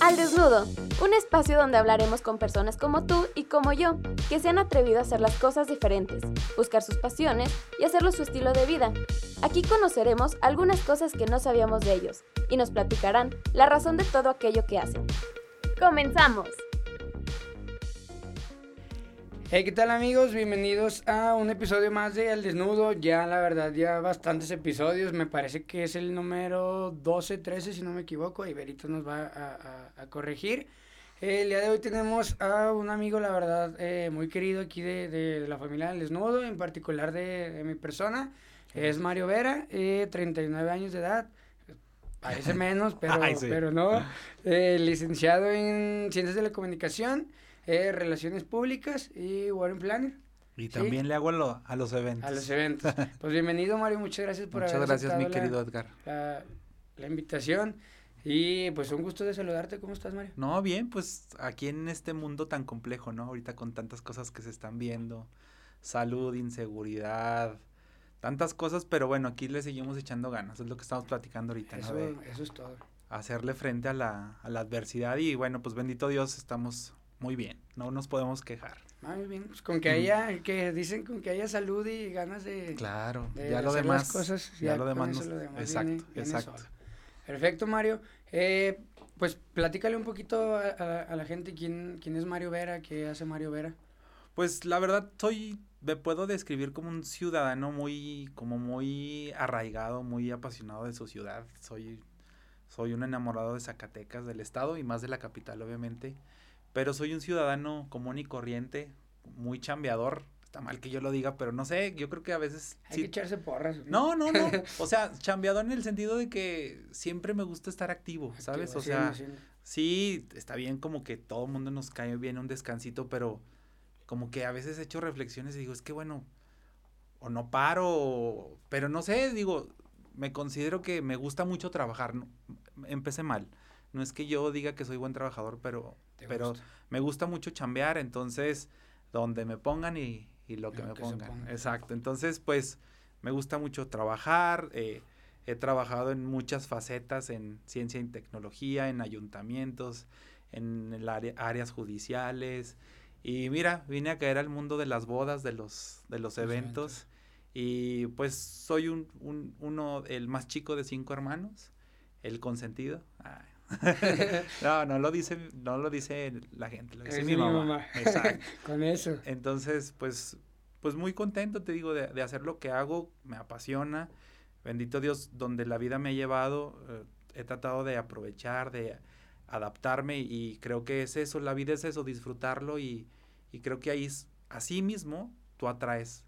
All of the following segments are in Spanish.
Al Desnudo, un espacio donde hablaremos con personas como tú y como yo, que se han atrevido a hacer las cosas diferentes, buscar sus pasiones y hacerlo su estilo de vida. Aquí conoceremos algunas cosas que no sabíamos de ellos y nos platicarán la razón de todo aquello que hacen. ¡Comenzamos! Hey, ¿qué tal amigos? Bienvenidos a un episodio más de Al Desnudo. Ya, la verdad, ya bastantes episodios. Me parece que es el número 12, 13, si no me equivoco. Y Berito nos va a, corregir. el día de hoy tenemos a un amigo, la verdad, eh, muy querido aquí de, la familia Al Desnudo, en particular de, mi persona. Es Mario Vera, eh, 39 años de edad. Parece menos, pero, pero no. Eh, licenciado en Ciencias de la Comunicación. Eh, relaciones Públicas y Warren Planner. Y también le hago a, los eventos. A los eventos. Pues bienvenido, Mario. Muchas gracias por Muchas gracias, mi querido Edgar. La, invitación. Y pues un gusto de saludarte. ¿Cómo estás, Mario? No, bien, pues aquí en este mundo tan complejo, ¿no? Ahorita con tantas cosas que se están viendo. Salud, inseguridad, tantas cosas, pero bueno, aquí le seguimos echando ganas. Es lo que estamos platicando ahorita, eso, ¿no? eso es todo. Hacerle frente a la, a la adversidad y bueno, pues bendito Dios, estamos muy bien, no nos podemos quejar. Muy bien, pues con que haya, que dicen con que haya salud y ganas de... Claro, ya lo demás. cosas, ya, lo demás, exacto, exacto. Perfecto, Mario. Eh, pues platícale un poquito a, a, la gente quién, quién es Mario Vera, qué hace Mario Vera. Pues la verdad soy, me puedo describir como un ciudadano muy, como muy arraigado, muy apasionado de su ciudad. Soy, soy un enamorado de Zacatecas, del estado y más de la capital, obviamente. Pero soy un ciudadano común y corriente, muy chambeador. Está mal que yo lo diga, pero no sé, yo creo que a veces... Hay que echarse porras. No, no, no. o sea, chambeador en el sentido de que siempre me gusta estar activo, ¿sabes? o sea, sí, está bien como que todo el mundo nos cae bien un descansito, pero como que a veces he hecho reflexiones y digo, es que bueno, o no paro, pero no sé, digo, me considero que me gusta mucho trabajar. empecé mal. No es que yo diga que soy buen trabajador, pero, pero me gusta mucho chambear, entonces donde me pongan y, lo que me pongan. Exacto. Entonces, pues me gusta mucho trabajar. Eh, he trabajado en muchas facetas, en ciencia y tecnología, en ayuntamientos, en el área, áreas judiciales. Y mira, vine a caer al mundo de las bodas, de los, de los, eventos. Y pues soy un, un, uno, el más chico de cinco hermanos, el consentido. No, no lo dice, no lo dice la gente, lo dice mi, mamá. Exacto. Con eso. Entonces, pues, pues muy contento, te digo, de, hacer lo que hago, me apasiona. Bendito Dios, donde la vida me ha llevado, eh, he tratado de aprovechar, de adaptarme y creo que es eso, la vida es eso, disfrutarlo y, y creo que ahí así mismo tú atraes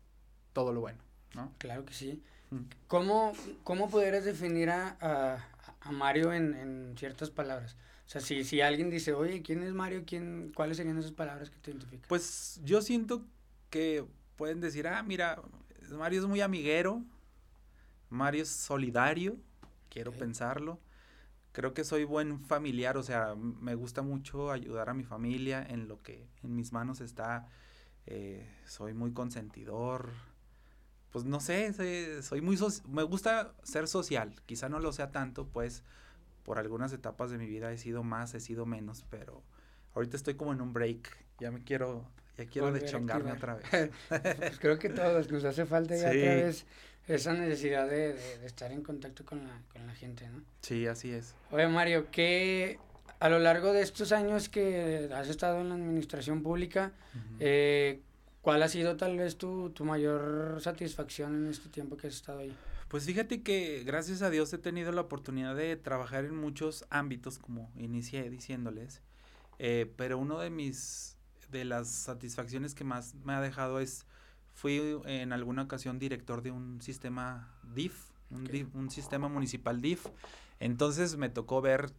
todo lo bueno, ¿no? Claro que sí. Mm. ¿Cómo, cómo pudieras definir a a Mario en, en, ciertas palabras. O sea, si, si alguien dice, oye, ¿quién es Mario? ¿Quién, ¿Cuáles serían esas palabras que te identifican? Pues yo siento que pueden decir, ah, mira, Mario es muy amiguero, Mario es solidario, quiero pensarlo. Creo que soy buen familiar, o sea, me gusta mucho ayudar a mi familia en lo que en mis manos está. Eh, soy muy consentidor, pues no sé, soy, muy, me gusta ser social, quizá no lo sea tanto, pues por algunas etapas de mi vida he sido más, he sido menos, pero ahorita estoy como en un break, ya me quiero, ya quiero deschongarme otra vez. pues creo que todos nos hace falta ya otra vez esa necesidad de, de, estar en contacto con la, con la gente, ¿no? Sí, así es. Oye, Mario, ¿qué a lo largo de estos años que has estado en la administración pública, eh, ¿Cuál ha sido tal vez tu, tu mayor satisfacción en este tiempo que has estado ahí? Pues fíjate que gracias a Dios he tenido la oportunidad de trabajar en muchos ámbitos, como inicié diciéndoles, eh, pero uno de mis, de las satisfacciones que más me ha dejado es, fui en alguna ocasión director de un sistema DIF, un, DIF, un sistema municipal DIF, entonces me tocó ver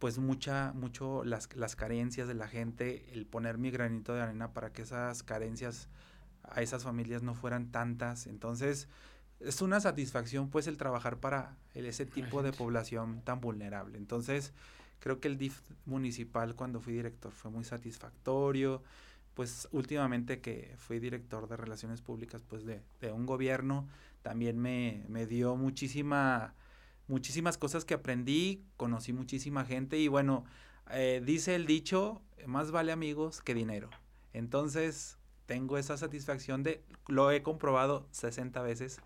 pues mucha, mucho las, las carencias de la gente, el poner mi granito de arena para que esas carencias a esas familias no fueran tantas. Entonces, es una satisfacción pues el trabajar para ese tipo de población tan vulnerable. Entonces, creo que el DIF municipal cuando fui director fue muy satisfactorio. Pues últimamente que fui director de relaciones públicas pues de, de un gobierno, también me, me dio muchísima muchísimas cosas que aprendí, conocí muchísima gente y bueno, eh, dice el dicho, más vale amigos que dinero. Entonces, tengo esa satisfacción de, lo he comprobado 60 veces,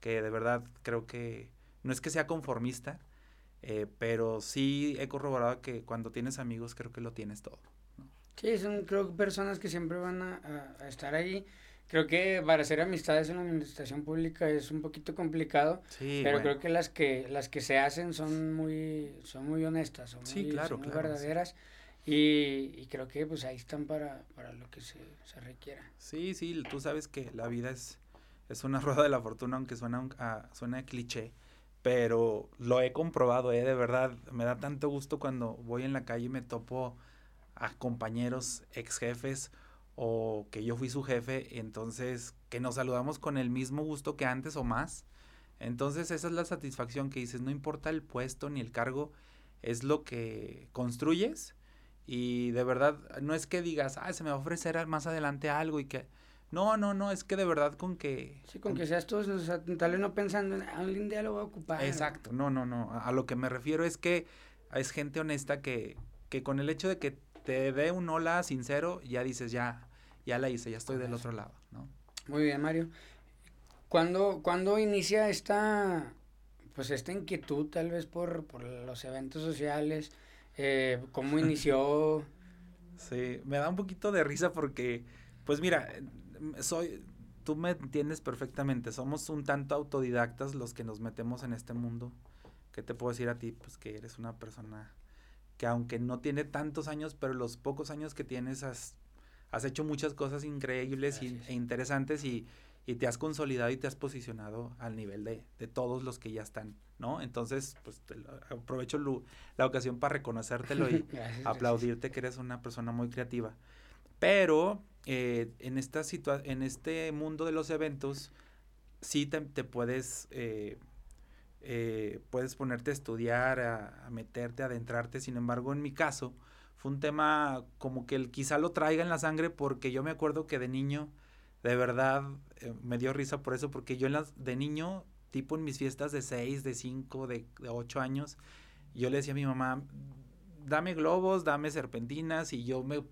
que de verdad creo que no es que sea conformista, eh, pero sí he corroborado que cuando tienes amigos creo que lo tienes todo. Sí, son creo personas que siempre van a, estar ahí. Creo que para hacer amistades en la administración pública es un poquito complicado, pero creo que las que las que se hacen son muy son muy honestas, son muy, verdaderas. Y, creo que pues ahí están para, para lo que se, se, requiera. Sí, sí, tú sabes que la vida es, es una rueda de la fortuna, aunque suena, a, suena cliché, pero lo he comprobado, ¿eh? de verdad, me da tanto gusto cuando voy en la calle y me topo a compañeros, ex jefes, o que yo fui su jefe, entonces que nos saludamos con el mismo gusto que antes o más. Entonces esa es la satisfacción que dices, no importa el puesto ni el cargo, es lo que construyes y de verdad, no es que digas, ah, se me va a ofrecer más adelante algo y que... No, no, no, es que de verdad con que... Sí, con, que seas tú, o sea, tal vez no pensando en, ah, un día lo voy a ocupar. Exacto, no, no, no. A, lo que me refiero es que es gente honesta que, que con el hecho de que te dé un hola sincero, ya dices, ya, ya la hice, ya estoy del otro lado, ¿no? Muy bien, Mario. ¿Cuándo, ¿cuándo inicia esta, pues esta inquietud tal vez por, por los eventos sociales? Eh, ¿Cómo inició? sí, me da un poquito de risa porque, pues mira, soy, tú me entiendes perfectamente, somos un tanto autodidactas los que nos metemos en este mundo. ¿Qué te puedo decir a ti? Pues que eres una persona que aunque no tiene tantos años, pero los pocos años que tienes has, has hecho muchas cosas increíbles e interesantes y, y te has consolidado y te has posicionado al nivel de, de todos los que ya están, ¿no? Entonces, pues aprovecho la ocasión para reconocértelo y aplaudirte que eres una persona muy creativa. Pero eh, en, esta en este mundo de los eventos, sí te, puedes, eh, eh, puedes ponerte a estudiar, a, a, meterte, a adentrarte. Sin embargo, en mi caso, fue un tema como que el, quizá lo traiga en la sangre porque yo me acuerdo que de niño de verdad eh, me dio risa por eso, porque yo en las, de niño, tipo en mis fiestas de 6, de 5, de, de 8 años, yo le decía a mi mamá, dame globos, dame serpentinas, y yo me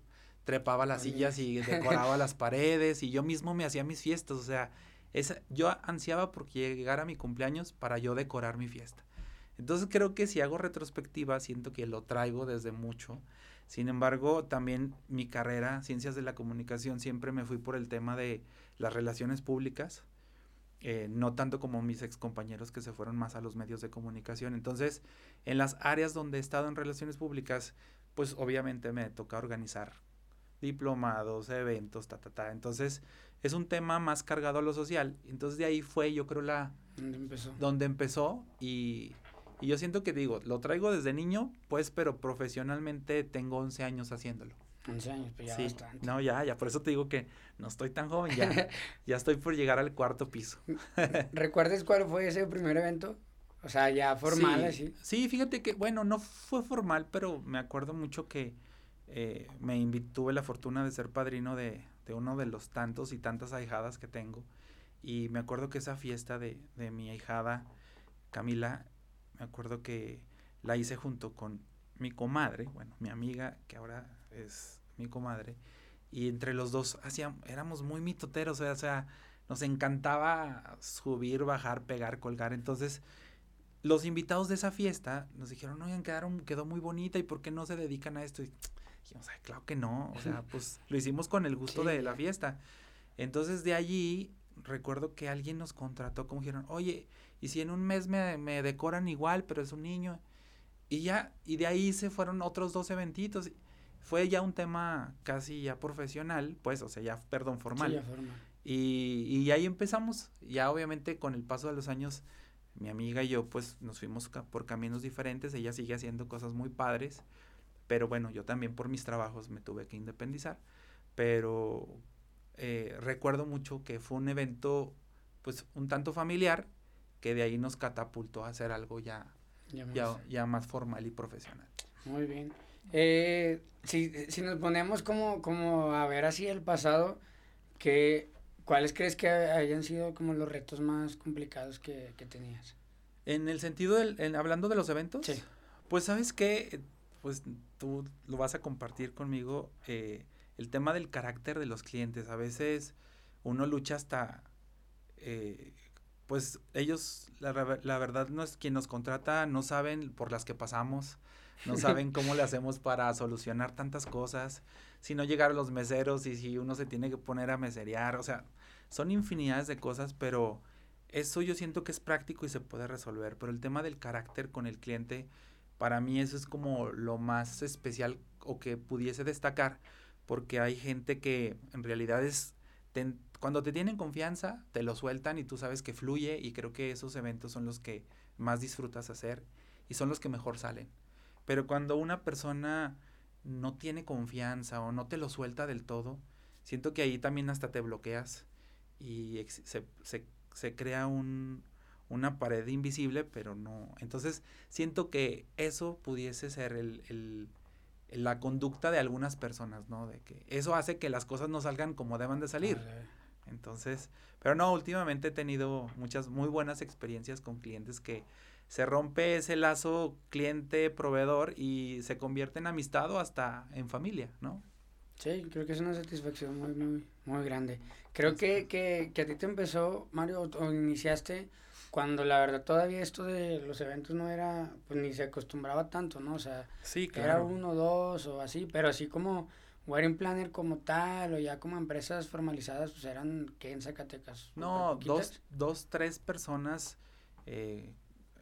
trepaba las sillas y decoraba las paredes, y yo mismo me hacía mis fiestas, o sea, esa, yo ansiaba porque llegara mi cumpleaños para yo decorar mi fiesta. Entonces creo que si hago retrospectiva, siento que lo traigo desde mucho sin embargo, también mi carrera, ciencias de la comunicación, siempre me fui por el tema de las relaciones públicas, eh, no tanto como mis ex compañeros que se fueron más a los medios de comunicación. Entonces, en las áreas donde he estado en relaciones públicas, pues obviamente me toca organizar diplomados, eventos, ta, ta, ta. Entonces, es un tema más cargado a lo social. Entonces, de ahí fue, yo creo, la... Donde empezó. Donde empezó y y yo siento que digo, lo traigo desde niño, pues, pero profesionalmente tengo 11 años haciéndolo. 11 años, pues ya sí. bastante. No, ya, ya, por eso te digo que no estoy tan joven, ya, ya estoy por llegar al cuarto piso. ¿Recuerdas cuál fue ese primer evento? O sea, ya formal, así. Sí, fíjate que, bueno, no fue formal, pero me acuerdo mucho que eh, me tuve la fortuna de ser padrino de, de, uno de los tantos y tantas ahijadas que tengo. Y me acuerdo que esa fiesta de, de mi ahijada, Camila, me acuerdo que la hice junto con mi comadre, bueno, mi amiga, que ahora es mi comadre, y entre los dos hacíamos, éramos muy mitoteros, o sea, nos encantaba subir, bajar, pegar, colgar, entonces los invitados de esa fiesta nos dijeron, oigan, quedaron, quedó muy bonita, ¿y por qué no se dedican a esto? Y dijimos, Ay, claro que no, o sea, pues lo hicimos con el gusto de la fiesta. Entonces de allí recuerdo que alguien nos contrató, como dijeron, oye, y si en un mes me, me decoran igual, pero es un niño. Y ya, y de ahí se fueron otros dos eventitos. Fue ya un tema casi ya profesional, pues, o sea, ya, perdón, formal. Sí, ya formal. Y, y ahí empezamos. Ya obviamente con el paso de los años, mi amiga y yo, pues, nos fuimos por caminos diferentes. Ella sigue haciendo cosas muy padres. Pero bueno, yo también por mis trabajos me tuve que independizar. Pero eh, recuerdo mucho que fue un evento, pues, un tanto familiar que de ahí nos catapultó a hacer algo ya, ya, más, formal y profesional. Muy bien. Eh, si, si nos ponemos como, como a ver así el pasado, que, ¿cuáles crees que hayan sido como los retos más complicados que, tenías? En el sentido del, en, hablando de los eventos, sí. pues sabes que pues tú lo vas a compartir conmigo, eh, el tema del carácter de los clientes. A veces uno lucha hasta, eh, pues ellos, la, la, verdad no es quien nos contrata, no saben por las que pasamos, no saben cómo le hacemos para solucionar tantas cosas, si no llegar a los meseros y si uno se tiene que poner a meserear, o sea, son infinidades de cosas, pero eso yo siento que es práctico y se puede resolver, pero el tema del carácter con el cliente, para mí eso es como lo más especial o que pudiese destacar, porque hay gente que en realidad es, cuando te tienen confianza, te lo sueltan y tú sabes que fluye y creo que esos eventos son los que más disfrutas hacer y son los que mejor salen. Pero cuando una persona no tiene confianza o no te lo suelta del todo, siento que ahí también hasta te bloqueas y se, se, se crea un, una pared invisible, pero no. Entonces, siento que eso pudiese ser el, el, la conducta de algunas personas, ¿no? De que eso hace que las cosas no salgan como deban de salir. Entonces, pero no, últimamente he tenido muchas muy buenas experiencias con clientes que se rompe ese lazo cliente-proveedor y se convierte en amistad o hasta en familia, ¿no? Sí, creo que es una satisfacción muy, muy, muy grande. Creo que, que, que a ti te empezó, Mario, o iniciaste cuando la verdad todavía esto de los eventos no era, pues ni se acostumbraba tanto, ¿no? O sea, sí, era uno, dos o así, pero así como wedding planner como tal o ya como empresas formalizadas, pues eran, ¿qué en Zacatecas? No, dos, dos, tres personas, eh,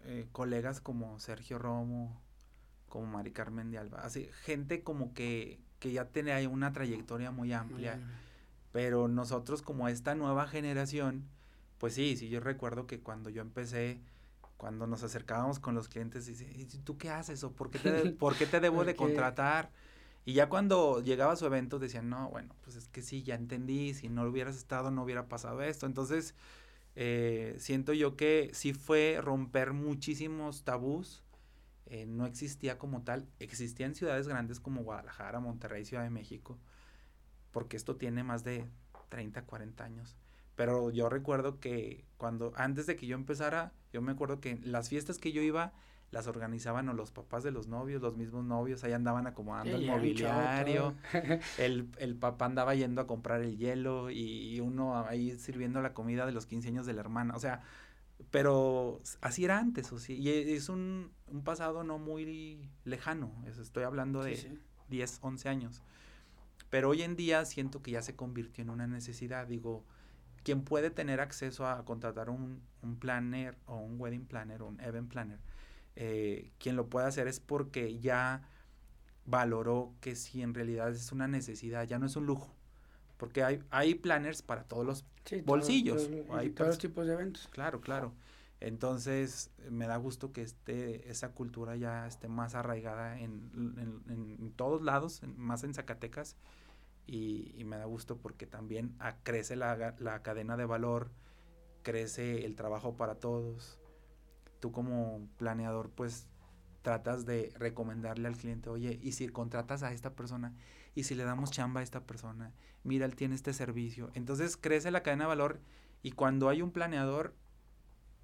eh, colegas como Sergio Romo, como Mari Carmen de Alba, así, gente como que, que ya tenía una trayectoria muy amplia, pero nosotros como esta nueva generación, pues sí, sí, yo recuerdo que cuando yo empecé, cuando nos acercábamos con los clientes, dice, ¿y tú qué haces? ¿O por qué te, ¿por qué te debo de contratar? Y ya cuando llegaba a su evento decían, no, bueno, pues es que sí, ya entendí, si no hubieras estado no hubiera pasado esto. Entonces, eh, siento yo que sí fue romper muchísimos tabús. Eh, no existía como tal, existía en ciudades grandes como Guadalajara, Monterrey, Ciudad de México, porque esto tiene más de 30, 40 años. Pero yo recuerdo que cuando, antes de que yo empezara, yo me acuerdo que las fiestas que yo iba, las organizaban o los papás de los novios, los mismos novios, ahí andaban acomodando el mobiliario, el, el, papá andaba yendo a comprar el hielo y, uno ahí sirviendo la comida de los 15 años de la hermana, o sea, pero así era antes, o sí, y es un, un pasado no muy lejano, eso estoy hablando de 10, 11 años, pero hoy en día siento que ya se convirtió en una necesidad, digo, quien puede tener acceso a contratar un, un planner o un wedding planner o un event planner, eh, quien lo puede hacer es porque ya valoró que si en realidad es una necesidad, ya no es un lujo. Porque hay, hay planners para todos los bolsillos. hay todos los tipos de eventos. Claro, claro. Entonces, me da gusto que esté, esa cultura ya esté más arraigada en, en, en todos lados, más en Zacatecas, y, me da gusto porque también crece la, la, cadena de valor, crece el trabajo para todos. Tú como planeador pues tratas de recomendarle al cliente, oye, y si contratas a esta persona, y si le damos chamba a esta persona, mira, él tiene este servicio. Entonces crece la cadena de valor y cuando hay un planeador,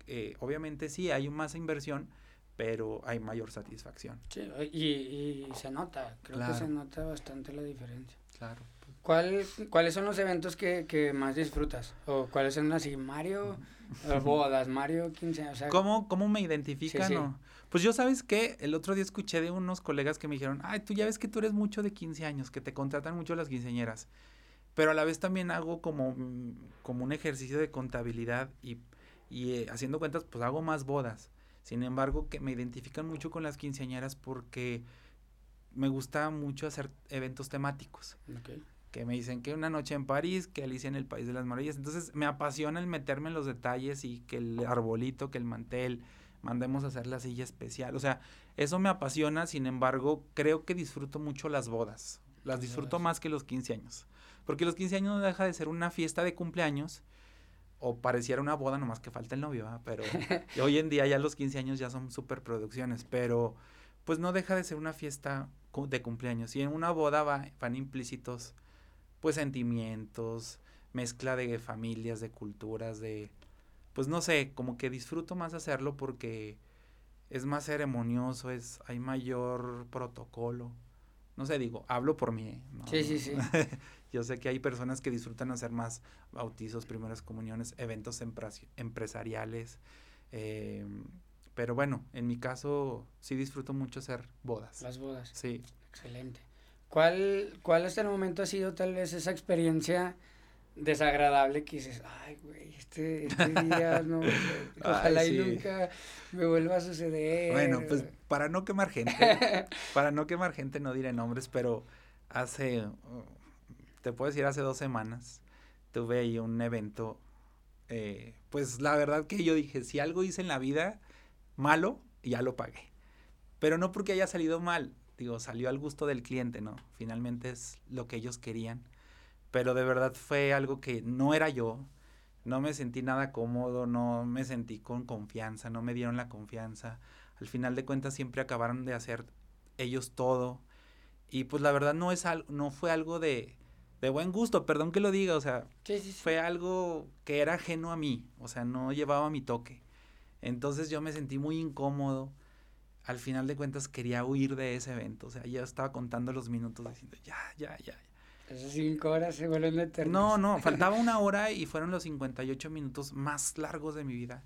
eh, obviamente sí, hay más inversión, pero hay mayor satisfacción. Sí, y, y se nota, creo que se nota bastante la diferencia. Claro. ¿Cuál, ¿Cuáles son los eventos que, que, más disfrutas? ¿O cuáles son así? Mario, bodas, Mario 15, o sea... ¿Cómo, cómo me identifican? Pues yo sabes que el otro día escuché de unos colegas que me dijeron, ay, tú ya ves que tú eres mucho de 15 años, que te contratan mucho las quinceañeras. Pero a la vez también hago como, como un ejercicio de contabilidad y, y eh, haciendo cuentas, pues hago más bodas. Sin embargo, que me identifican mucho con las quinceañeras porque me gusta mucho hacer eventos temáticos. Okay que me dicen que una noche en París, que Alicia en el País de las Maravillas. Entonces me apasiona el meterme en los detalles y que el arbolito, que el mantel, mandemos a hacer la silla especial. O sea, eso me apasiona, sin embargo, creo que disfruto mucho las bodas. Las disfruto más que los 15 años. Porque los 15 años no deja de ser una fiesta de cumpleaños o pareciera una boda, nomás que falta el novio, pero hoy en día ya los 15 años ya son superproducciones, pero pues no deja de ser una fiesta de cumpleaños. Y en una boda van implícitos pues sentimientos, mezcla de familias, de culturas, de, pues no sé, como que disfruto más hacerlo porque es más ceremonioso, es, hay mayor protocolo. No sé, digo, hablo por mí. ¿eh? sí, sí, sí. Yo sé que hay personas que disfrutan hacer más bautizos, primeras comuniones, eventos empresariales. Eh, pero bueno, en mi caso sí disfruto mucho hacer bodas. Las bodas. Sí. Excelente. ¿Cuál, ¿Cuál hasta el momento ha sido tal vez esa experiencia desagradable que dices, ay, güey, este, este día no, ojalá y nunca me vuelva a suceder? Bueno, pues para no quemar gente, para no quemar gente no diré nombres, pero hace, te puedo decir, hace dos semanas tuve ahí un evento, eh, pues la verdad que yo dije, si algo hice en la vida malo, ya lo pagué. Pero no porque haya salido mal, digo, salió al gusto del cliente, ¿no? Finalmente es lo que ellos querían pero de verdad fue algo que no era yo, no me sentí nada cómodo, no me sentí con confianza, no me dieron la confianza. Al final de cuentas siempre acabaron de hacer ellos todo. Y pues la verdad no es no fue algo de, de buen gusto, perdón que lo diga, o sea, fue algo que era ajeno a mí, o sea, no llevaba mi toque. Entonces yo me sentí muy incómodo. Al final de cuentas quería huir de ese evento, o sea, ya estaba contando los minutos diciendo, ya, ya, ya, esas cinco horas se vuelven eternas. No, no, faltaba una hora y fueron los 58 minutos más largos de mi vida.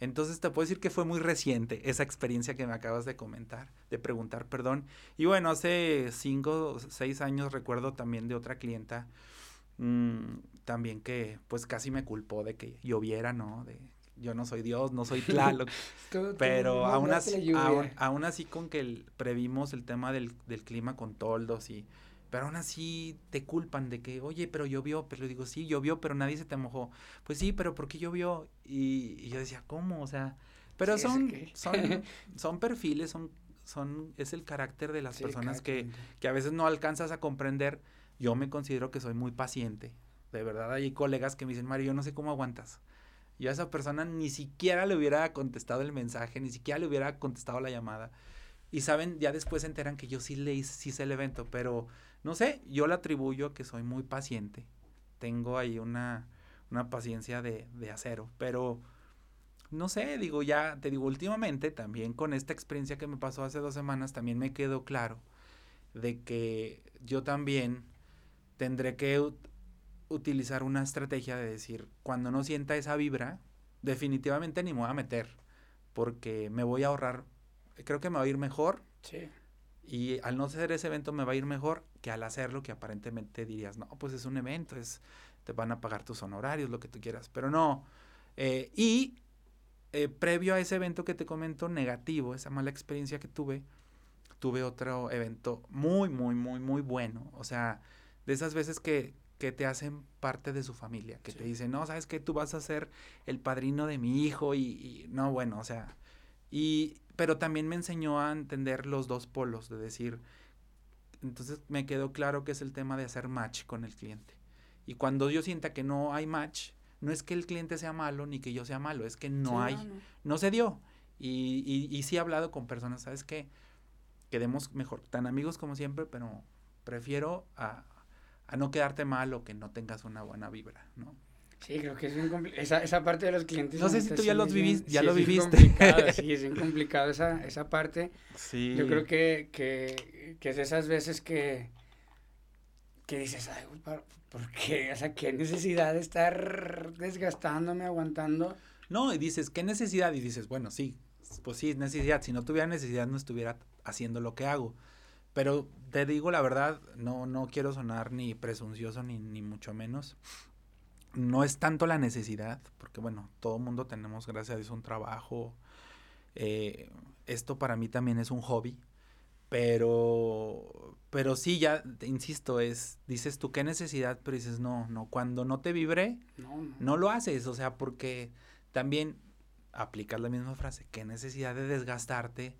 Entonces te puedo decir que fue muy reciente esa experiencia que me acabas de comentar, de preguntar, perdón. Y bueno, hace cinco, seis años recuerdo también de otra clienta, mmm, también que pues casi me culpó de que lloviera, ¿no? De yo no soy Dios, no soy Tlaloc. pero aún, así, aún, así con que previmos el tema del, del clima con toldos y pero aún así te culpan de que, oye, pero llovió, pero digo, sí, llovió, pero nadie se te mojó. Pues sí, pero ¿por qué llovió? Y, yo decía, ¿cómo? O sea, pero son, son, son perfiles, son, son, es el carácter de las personas que, que a veces no alcanzas a comprender. Yo me considero que soy muy paciente. De verdad, hay colegas que me dicen, Mario, yo no sé cómo aguantas. Yo a esa persona ni siquiera le hubiera contestado el mensaje, ni siquiera le hubiera contestado la llamada. Y saben, ya después se enteran que yo sí le hice, sí el evento, pero no sé, yo le atribuyo que soy muy paciente. Tengo ahí una, una paciencia de, de acero, pero no sé, digo, ya te digo, últimamente también con esta experiencia que me pasó hace dos semanas, también me quedó claro de que yo también tendré que utilizar una estrategia de decir, cuando no sienta esa vibra, definitivamente ni me voy a meter, porque me voy a ahorrar, creo que me va a ir mejor. Sí. Y al no hacer ese evento me va a ir mejor que al hacerlo, que aparentemente dirías, no, pues es un evento, es, te van a pagar tus honorarios, lo que tú quieras. Pero no. Eh, y eh, previo a ese evento que te comento negativo, esa mala experiencia que tuve, tuve otro evento muy, muy, muy, muy bueno. O sea, de esas veces que, que te hacen parte de su familia, que te dicen, no, sabes que tú vas a ser el padrino de mi hijo y, y no, bueno, o sea, y, pero también me enseñó a entender los dos polos, de decir, entonces me quedó claro que es el tema de hacer match con el cliente. Y cuando yo sienta que no hay match, no es que el cliente sea malo ni que yo sea malo, es que no hay, no, se dio. Y, y, y, sí he hablado con personas, ¿sabes qué? Quedemos mejor, tan amigos como siempre, pero prefiero a, a no quedarte mal o que no tengas una buena vibra, ¿no? Sí, creo que es bien. Esa, esa parte de los clientes. No sé si tú ya, los viviste, ya lo viviste. sí, es bien complicado esa, esa parte. Sí. Yo creo que, que, que es de esas veces que, que dices, ay, ¿por qué? O sea, ¿qué necesidad de estar desgastándome, aguantando? No, y dices, ¿qué necesidad? Y dices, bueno, sí, pues sí, es necesidad. Si no tuviera necesidad, no estuviera haciendo lo que hago. Pero te digo la verdad, no, no quiero sonar ni presuncioso ni, ni mucho menos no es tanto la necesidad, porque bueno, todo mundo tenemos, gracias a Dios, un trabajo. Eh, esto para mí también es un hobby, pero, pero sí, ya, te insisto, es, dices tú, ¿qué necesidad? Pero dices, no, no, cuando no te vibre, no, lo haces, o sea, porque también aplicas la misma frase, ¿qué necesidad de desgastarte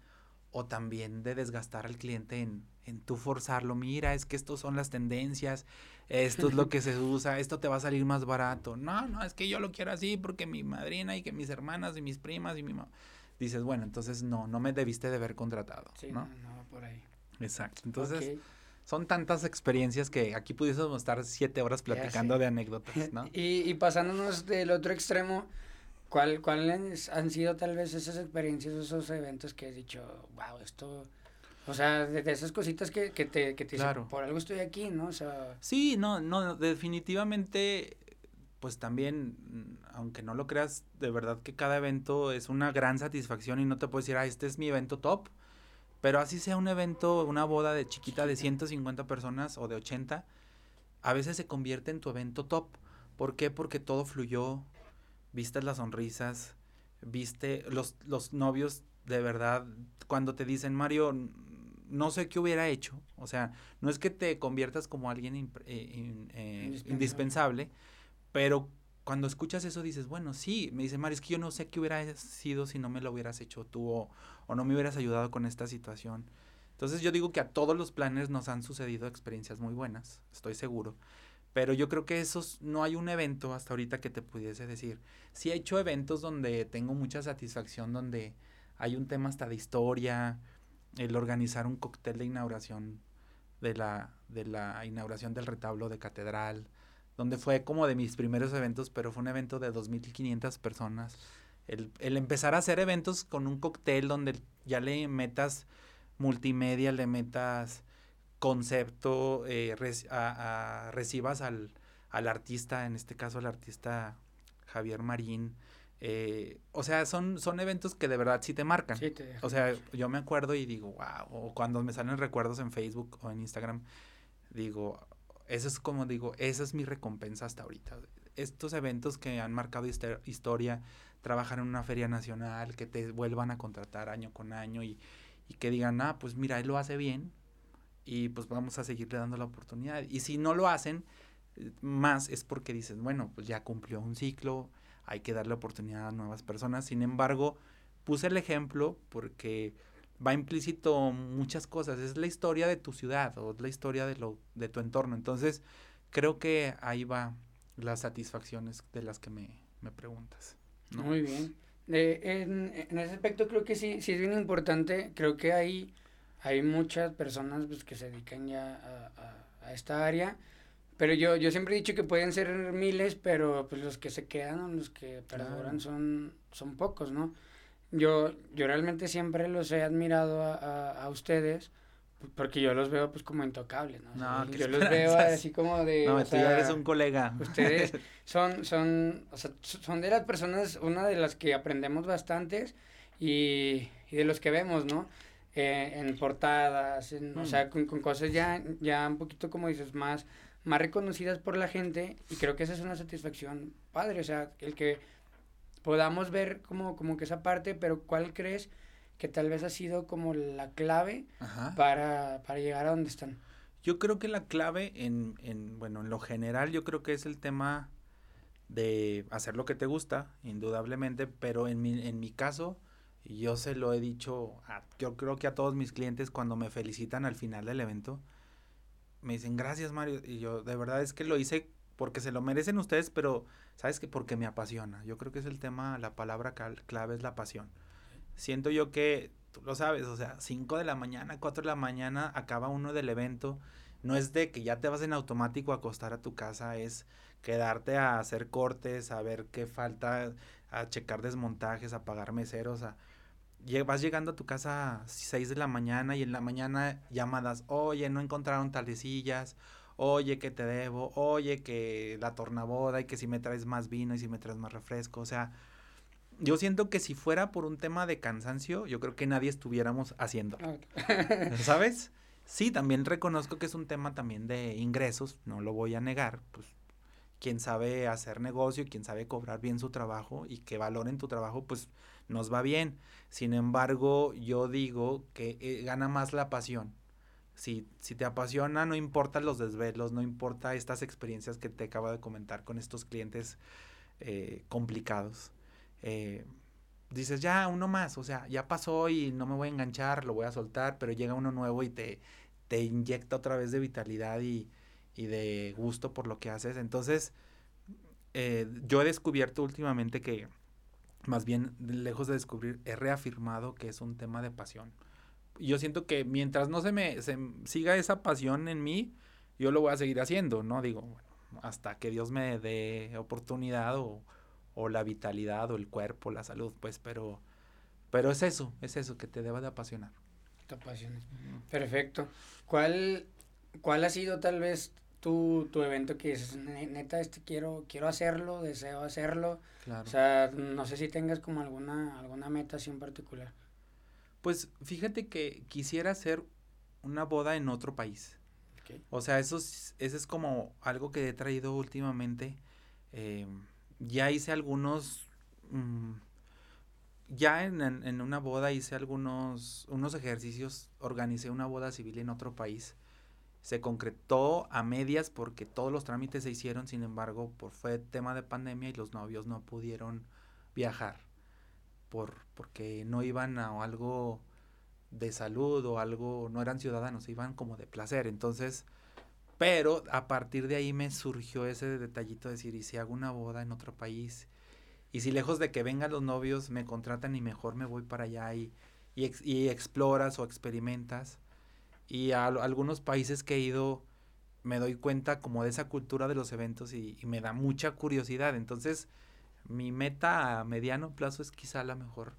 o también de desgastar al cliente en, en tú forzarlo? Mira, es que estos son las tendencias, esto es lo que se usa, esto te va a salir más barato. No, no, es que yo lo quiero así porque mi madrina y que mis hermanas y mis primas y mi mamá. Dices, bueno, entonces no, no me debiste de haber contratado. Sí, no, no, por ahí. Exacto. Entonces, son tantas experiencias que aquí pudiésemos estar siete horas platicando de anécdotas, ¿no? Y, y pasándonos del otro extremo, ¿cuál, ¿cuáles han sido tal vez esas experiencias, esos eventos que has dicho, wow, esto... O sea, de, esas cositas que, que te, que te claro. por algo estoy aquí, ¿no? O sea... Sí, no, no, definitivamente, pues también, aunque no lo creas, de verdad que cada evento es una gran satisfacción y no te puedo decir, ah, este es mi evento top, pero así sea un evento, una boda de chiquita de 150 personas o de 80, a veces se convierte en tu evento top. ¿Por qué? Porque todo fluyó, viste las sonrisas, viste los, los novios de verdad, cuando te dicen, Mario, no sé qué hubiera hecho, o sea, no es que te conviertas como alguien eh, eh, indispensable, pero cuando escuchas eso dices, bueno, sí, me dice Mario, es que yo no sé qué hubiera sido si no me lo hubieras hecho tú o, o no me hubieras ayudado con esta situación. Entonces yo digo que a todos los planes nos han sucedido experiencias muy buenas, estoy seguro. Pero yo creo que esos, no hay un evento hasta ahorita que te pudiese decir. Sí he hecho eventos donde tengo mucha satisfacción, donde hay un tema hasta de historia, el organizar un cóctel de inauguración de la, de la inauguración del retablo de catedral, donde fue como de mis primeros eventos, pero fue un evento de 2.500 personas. El, el empezar a hacer eventos con un cóctel donde ya le metas multimedia, le metas concepto, eh, a, recibas al, al, artista, en este caso al artista Javier Marín. Eh, o sea, son, son eventos que de verdad sí te marcan. o sea, yo me acuerdo y digo, wow, o cuando me salen recuerdos en Facebook o en Instagram, digo, eso es como digo, esa es mi recompensa hasta ahorita. Estos eventos que han marcado historia, trabajar en una feria nacional, que te vuelvan a contratar año con año y, y que digan, ah, pues mira, él lo hace bien, y pues vamos a seguirle dando la oportunidad. Y si no lo hacen eh, más es porque dices, bueno, pues ya cumplió un ciclo, hay que darle oportunidad a nuevas personas. Sin embargo, puse el ejemplo porque va implícito muchas cosas. Es la historia de tu ciudad o la historia de, lo, de tu entorno. Entonces, creo que ahí va las satisfacciones de las que me, me preguntas. Muy bien. en, en, ese aspecto creo que sí, sí es bien importante. Creo que hay hay muchas personas pues, que se dedican ya a, a, esta área. Pero yo, yo siempre he dicho que pueden ser miles, pero pues los que se quedan o los que perduran son, son pocos, ¿no? Yo, yo realmente siempre los he admirado a, a, ustedes porque yo los veo pues como intocables, ¿no? yo los veo así como de... No, tú ya eres un colega. Ustedes son, son, o sea, son de las personas, una de las que aprendemos bastantes y, y de los que vemos, ¿no? Eh, en portadas, en, o sea, mm. con, con, cosas ya, ya un poquito, como dices, más, más reconocidas por la gente y creo que esa es una satisfacción padre, o sea, el que podamos ver como, como que esa parte, pero ¿cuál crees que tal vez ha sido como la clave para, para llegar a donde están? Yo creo que la clave en, en, bueno, en lo general yo creo que es el tema de hacer lo que te gusta, indudablemente, pero en mi, en mi caso, y yo se lo he dicho, a, yo creo que a todos mis clientes cuando me felicitan al final del evento, me dicen gracias Mario. Y yo de verdad es que lo hice porque se lo merecen ustedes, pero sabes que porque me apasiona. Yo creo que es el tema, la palabra clave es la pasión. Siento yo que, tú lo sabes, o sea, 5 de la mañana, 4 de la mañana acaba uno del evento. No es de que ya te vas en automático a acostar a tu casa, es quedarte a hacer cortes, a ver qué falta, a checar desmontajes, a pagar meseros, a vas llegando a tu casa a 6 de la mañana y en la mañana llamadas, oye, no encontraron tales sillas, oye, que te debo, oye, que la tornaboda y que si me traes más vino y si me traes más refresco, o sea, yo siento que si fuera por un tema de cansancio, yo creo que nadie estuviéramos haciendo. ¿Sabes? Sí, también reconozco que es un tema también de ingresos, no lo voy a negar, pues quien sabe hacer negocio, quien sabe cobrar bien su trabajo y que valoren tu trabajo, pues nos va bien. Sin embargo, yo digo que eh, gana más la pasión. Si, si te apasiona, no importa los desvelos, no importa estas experiencias que te acabo de comentar con estos clientes eh, complicados. Eh, dices, ya, uno más, o sea, ya pasó y no me voy a enganchar, lo voy a soltar, pero llega uno nuevo y te, te inyecta otra vez de vitalidad y, y de gusto por lo que haces. Entonces, yo he descubierto últimamente que, más bien, lejos de descubrir, he reafirmado que es un tema de pasión. Yo siento que mientras no se me se siga esa pasión en mí, yo lo voy a seguir haciendo, ¿no? Digo, hasta que Dios me dé oportunidad o, o la vitalidad o el cuerpo, la salud, pues, pero, pero es eso, es eso que te deba de apasionar. Te apasiona. Perfecto. ¿Cuál, ¿Cuál ha sido tal vez tu, tu evento que dices, neta, este quiero, quiero hacerlo, deseo hacerlo? Claro. O sea, no sé si tengas como alguna, alguna meta así en particular. Pues fíjate que quisiera hacer una boda en otro país. O sea, eso es, eso es como algo que he traído últimamente. Eh, ya hice algunos... Mm, ya en, en, una boda hice algunos unos ejercicios, organicé una boda civil en otro país. Se concretó a medias porque todos los trámites se hicieron, sin embargo, por fue tema de pandemia y los novios no pudieron viajar por porque no iban a algo de salud o algo, no eran ciudadanos, iban como de placer. Entonces, pero a partir de ahí me surgió ese detallito de decir, ¿y si hago una boda en otro país? Y si lejos de que vengan los novios me contratan y mejor me voy para allá y, y, exploras o experimentas. Y a, algunos países que he ido me doy cuenta como de esa cultura de los eventos y, y, me da mucha curiosidad. Entonces, mi meta a mediano plazo es quizá la mejor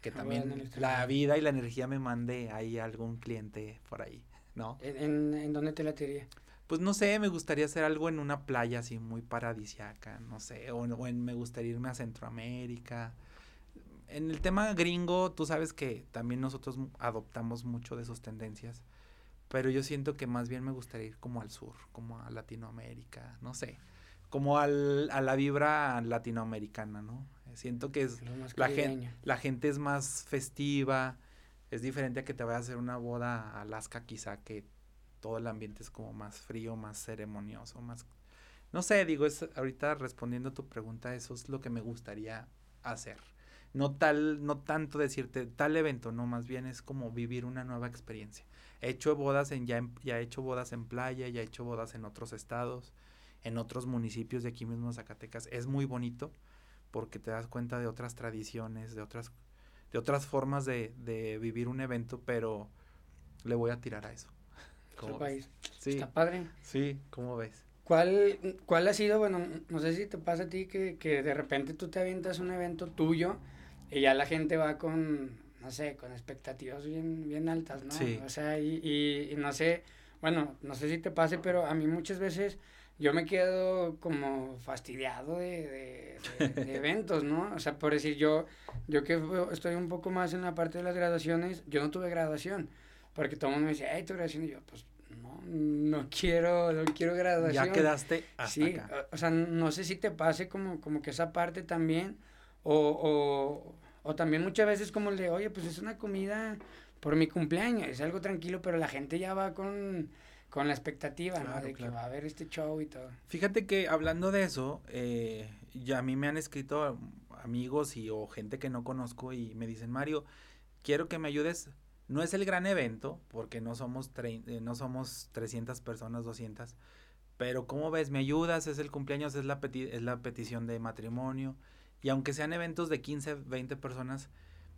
que también la vida y la energía me mande ahí algún cliente por ahí, ¿no? ¿En, en, dónde te la tiraría? Pues no sé, me gustaría hacer algo en una playa así muy paradisiaca, no sé, o, en, me gustaría irme a Centroamérica. En el tema gringo, tú sabes que también nosotros adoptamos mucho de sus tendencias, pero yo siento que más bien me gustaría ir como al sur, como a Latinoamérica, no sé, como al, a la vibra latinoamericana, ¿no? Siento que es la gente, la gente es más festiva, es diferente a que te vayas a hacer una boda a Alaska quizá que todo el ambiente es como más frío, más ceremonioso, más no sé, digo, es ahorita respondiendo a tu pregunta, eso es lo que me gustaría hacer. No tal, no tanto decirte tal evento, no, más bien es como vivir una nueva experiencia. He hecho bodas en, ya, ya he hecho bodas en playa, ya he hecho bodas en otros estados, en otros municipios de aquí mismo Zacatecas. Es muy bonito porque te das cuenta de otras tradiciones, de otras, de otras formas de, de vivir un evento, pero le voy a tirar a eso. ¿Cómo país. Sí. Está padre. Sí, ¿cómo ves? ¿Cuál, ¿Cuál ha sido, bueno, no sé si te pasa a ti que, que de repente tú te avientas un evento tuyo y ya la gente va con, no sé, con expectativas bien, bien altas, ¿no? Sí. O sea, y, y, y no sé, bueno, no sé si te pase, pero a mí muchas veces yo me quedo como fastidiado de, de, eventos, ¿no? O sea, por decir, yo, yo que estoy un poco más en la parte de las graduaciones, yo no tuve graduación, porque todo el mundo me decía, hey, tu graduación, y yo, pues, no, no quiero, no quiero graduación. Ya quedaste hasta sí, O, sea, no sé si te pase como, como que esa parte también, o, o, o también muchas veces como el de, oye, pues es una comida por mi cumpleaños, es algo tranquilo, pero la gente ya va con con la expectativa, ¿no? De que va a haber este show y todo. Fíjate que hablando de eso, eh, ya a mí me han escrito amigos y o gente que no conozco y me dicen, Mario, quiero que me ayudes. No es el gran evento, porque no somos, eh, no somos 300 personas, 200, pero ¿cómo ves? ¿Me ayudas? Es el cumpleaños, es la, es la petición de matrimonio. Y aunque sean eventos de 15, 20 personas,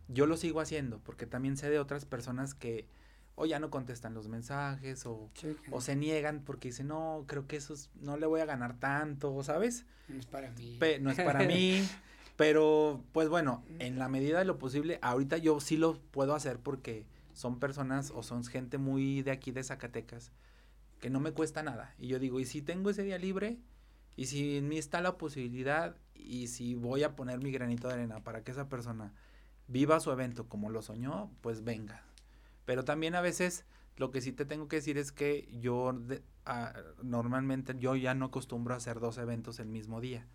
yo lo sigo haciendo, porque también sé de otras personas que o ya no contestan los mensajes o, o se niegan porque dicen, no, creo que eso no le voy a ganar tanto, ¿sabes? No es para mí. no es para mí. Pero, pues bueno, en la medida de lo posible, ahorita yo sí lo puedo hacer porque son personas o son gente muy de aquí de Zacatecas que no me cuesta nada. Y yo digo, y si tengo ese día libre, y si en mí está la posibilidad, y si voy a poner mi granito de arena para que esa persona viva su evento como lo soñó, pues venga, pero también a veces lo que sí te tengo que decir es que yo ah, normalmente yo ya no acostumbro a hacer dos eventos el mismo día.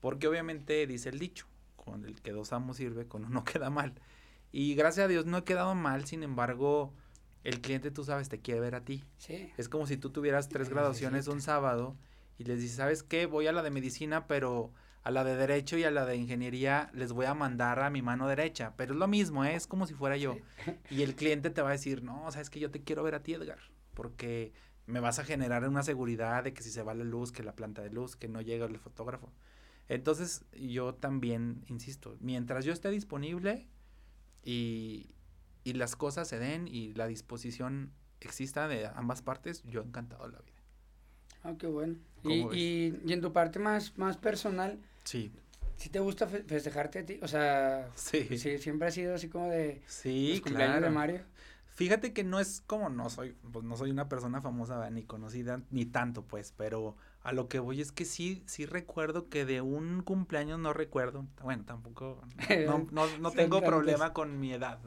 Porque obviamente dice el dicho, con el que dos amos sirve, con uno queda mal. Y gracias a Dios no he quedado mal, sin embargo, el cliente, tú sabes, te quiere ver a ti. Sí. Es como si tú tuvieras tres graduaciones un sábado y les dices, ¿sabes qué? Voy a la de medicina, pero a la de derecho y a la de ingeniería les voy a mandar a mi mano derecha, pero es lo mismo, ¿eh? es como si fuera yo. Y el cliente te va a decir, no, sabes que yo te quiero ver a ti, Edgar, porque me vas a generar una seguridad de que si se va la luz, que la planta de luz, que no llega el fotógrafo. Entonces yo también, insisto, mientras yo esté disponible y, y las cosas se den y la disposición exista de ambas partes, yo encantado de la vida. Ah, qué bueno. Y, y, y, en tu parte más, más personal, Sí. ¿Sí te gusta festejarte a ti? O sea, sí. sí siempre ha sido así como de sí, cumpleaños de Mario. Fíjate que no es como no soy, pues no soy una persona famosa ni conocida ni tanto, pues, pero a lo que voy es que sí, sí recuerdo que de un cumpleaños no recuerdo. Bueno, tampoco, no, no, no tengo problema con mi edad.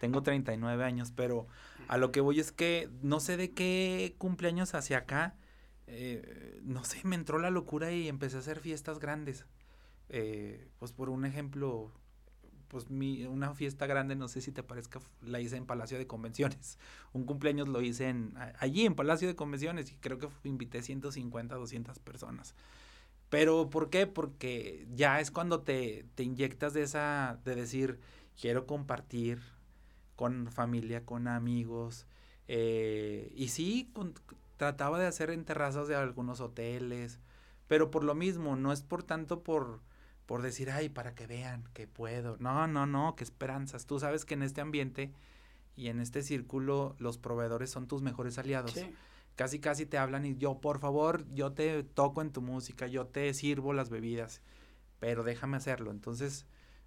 tengo 39 años, pero a lo que voy es que no sé de qué cumpleaños hacia acá, eh, no sé, me entró la locura y empecé a hacer fiestas grandes. Eh, pues por un ejemplo, pues mi, una fiesta grande, no sé si te parezca, la hice en Palacio de Convenciones. Un cumpleaños lo hice en, allí en Palacio de Convenciones y creo que invité 150, 200 personas. Pero ¿por qué? Porque ya es cuando te, te inyectas de esa, de decir, quiero compartir con familia, con amigos. Eh, y sí, trataba de hacer en terrazas de algunos hoteles, pero por lo mismo, no es por tanto por por decir, ay, para que vean que puedo. No, no, no, qué esperanzas. Tú sabes que en este ambiente y en este círculo los proveedores son tus mejores aliados. Casi, casi te hablan y yo, por favor, yo te toco en tu música, yo te sirvo las bebidas, pero déjame hacerlo. Entonces,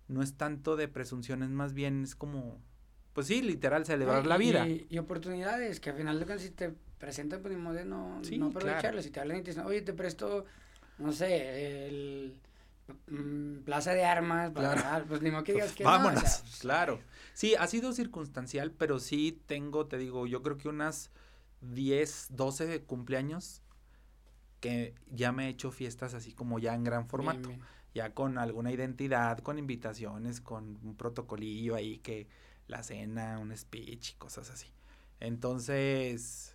no es tanto de presunciones, más bien es como, pues sí, literal, celebrar la vida. Y, oportunidades que al final de cuentas si te presentan, pues ni modo no, no aprovecharlas. Si te hablan y te dicen, oye, te presto, no sé, el Mm, plaza de armas, claro. pues ni modo que digas que Vámonos, pues, claro. Sí, ha sido circunstancial, pero sí tengo, te digo, yo creo que unas 10, 12 cumpleaños que ya me he hecho fiestas así como ya en gran formato. Ya con alguna identidad, con invitaciones, con un protocolillo ahí que la cena, un speech y cosas así. Entonces,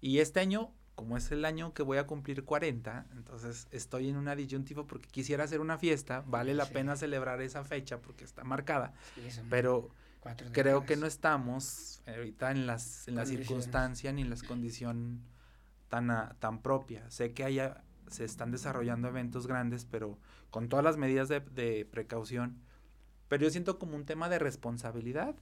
y este año como es el año que voy a cumplir 40, entonces estoy en una disyuntiva porque quisiera hacer una fiesta, vale la pena celebrar esa fecha porque está marcada, pero creo que no estamos ahorita en las en la circunstancia ni en la condición tan tan propia. Sé que haya se están desarrollando eventos grandes, pero con todas las medidas de, de precaución. Pero yo siento como un tema de responsabilidad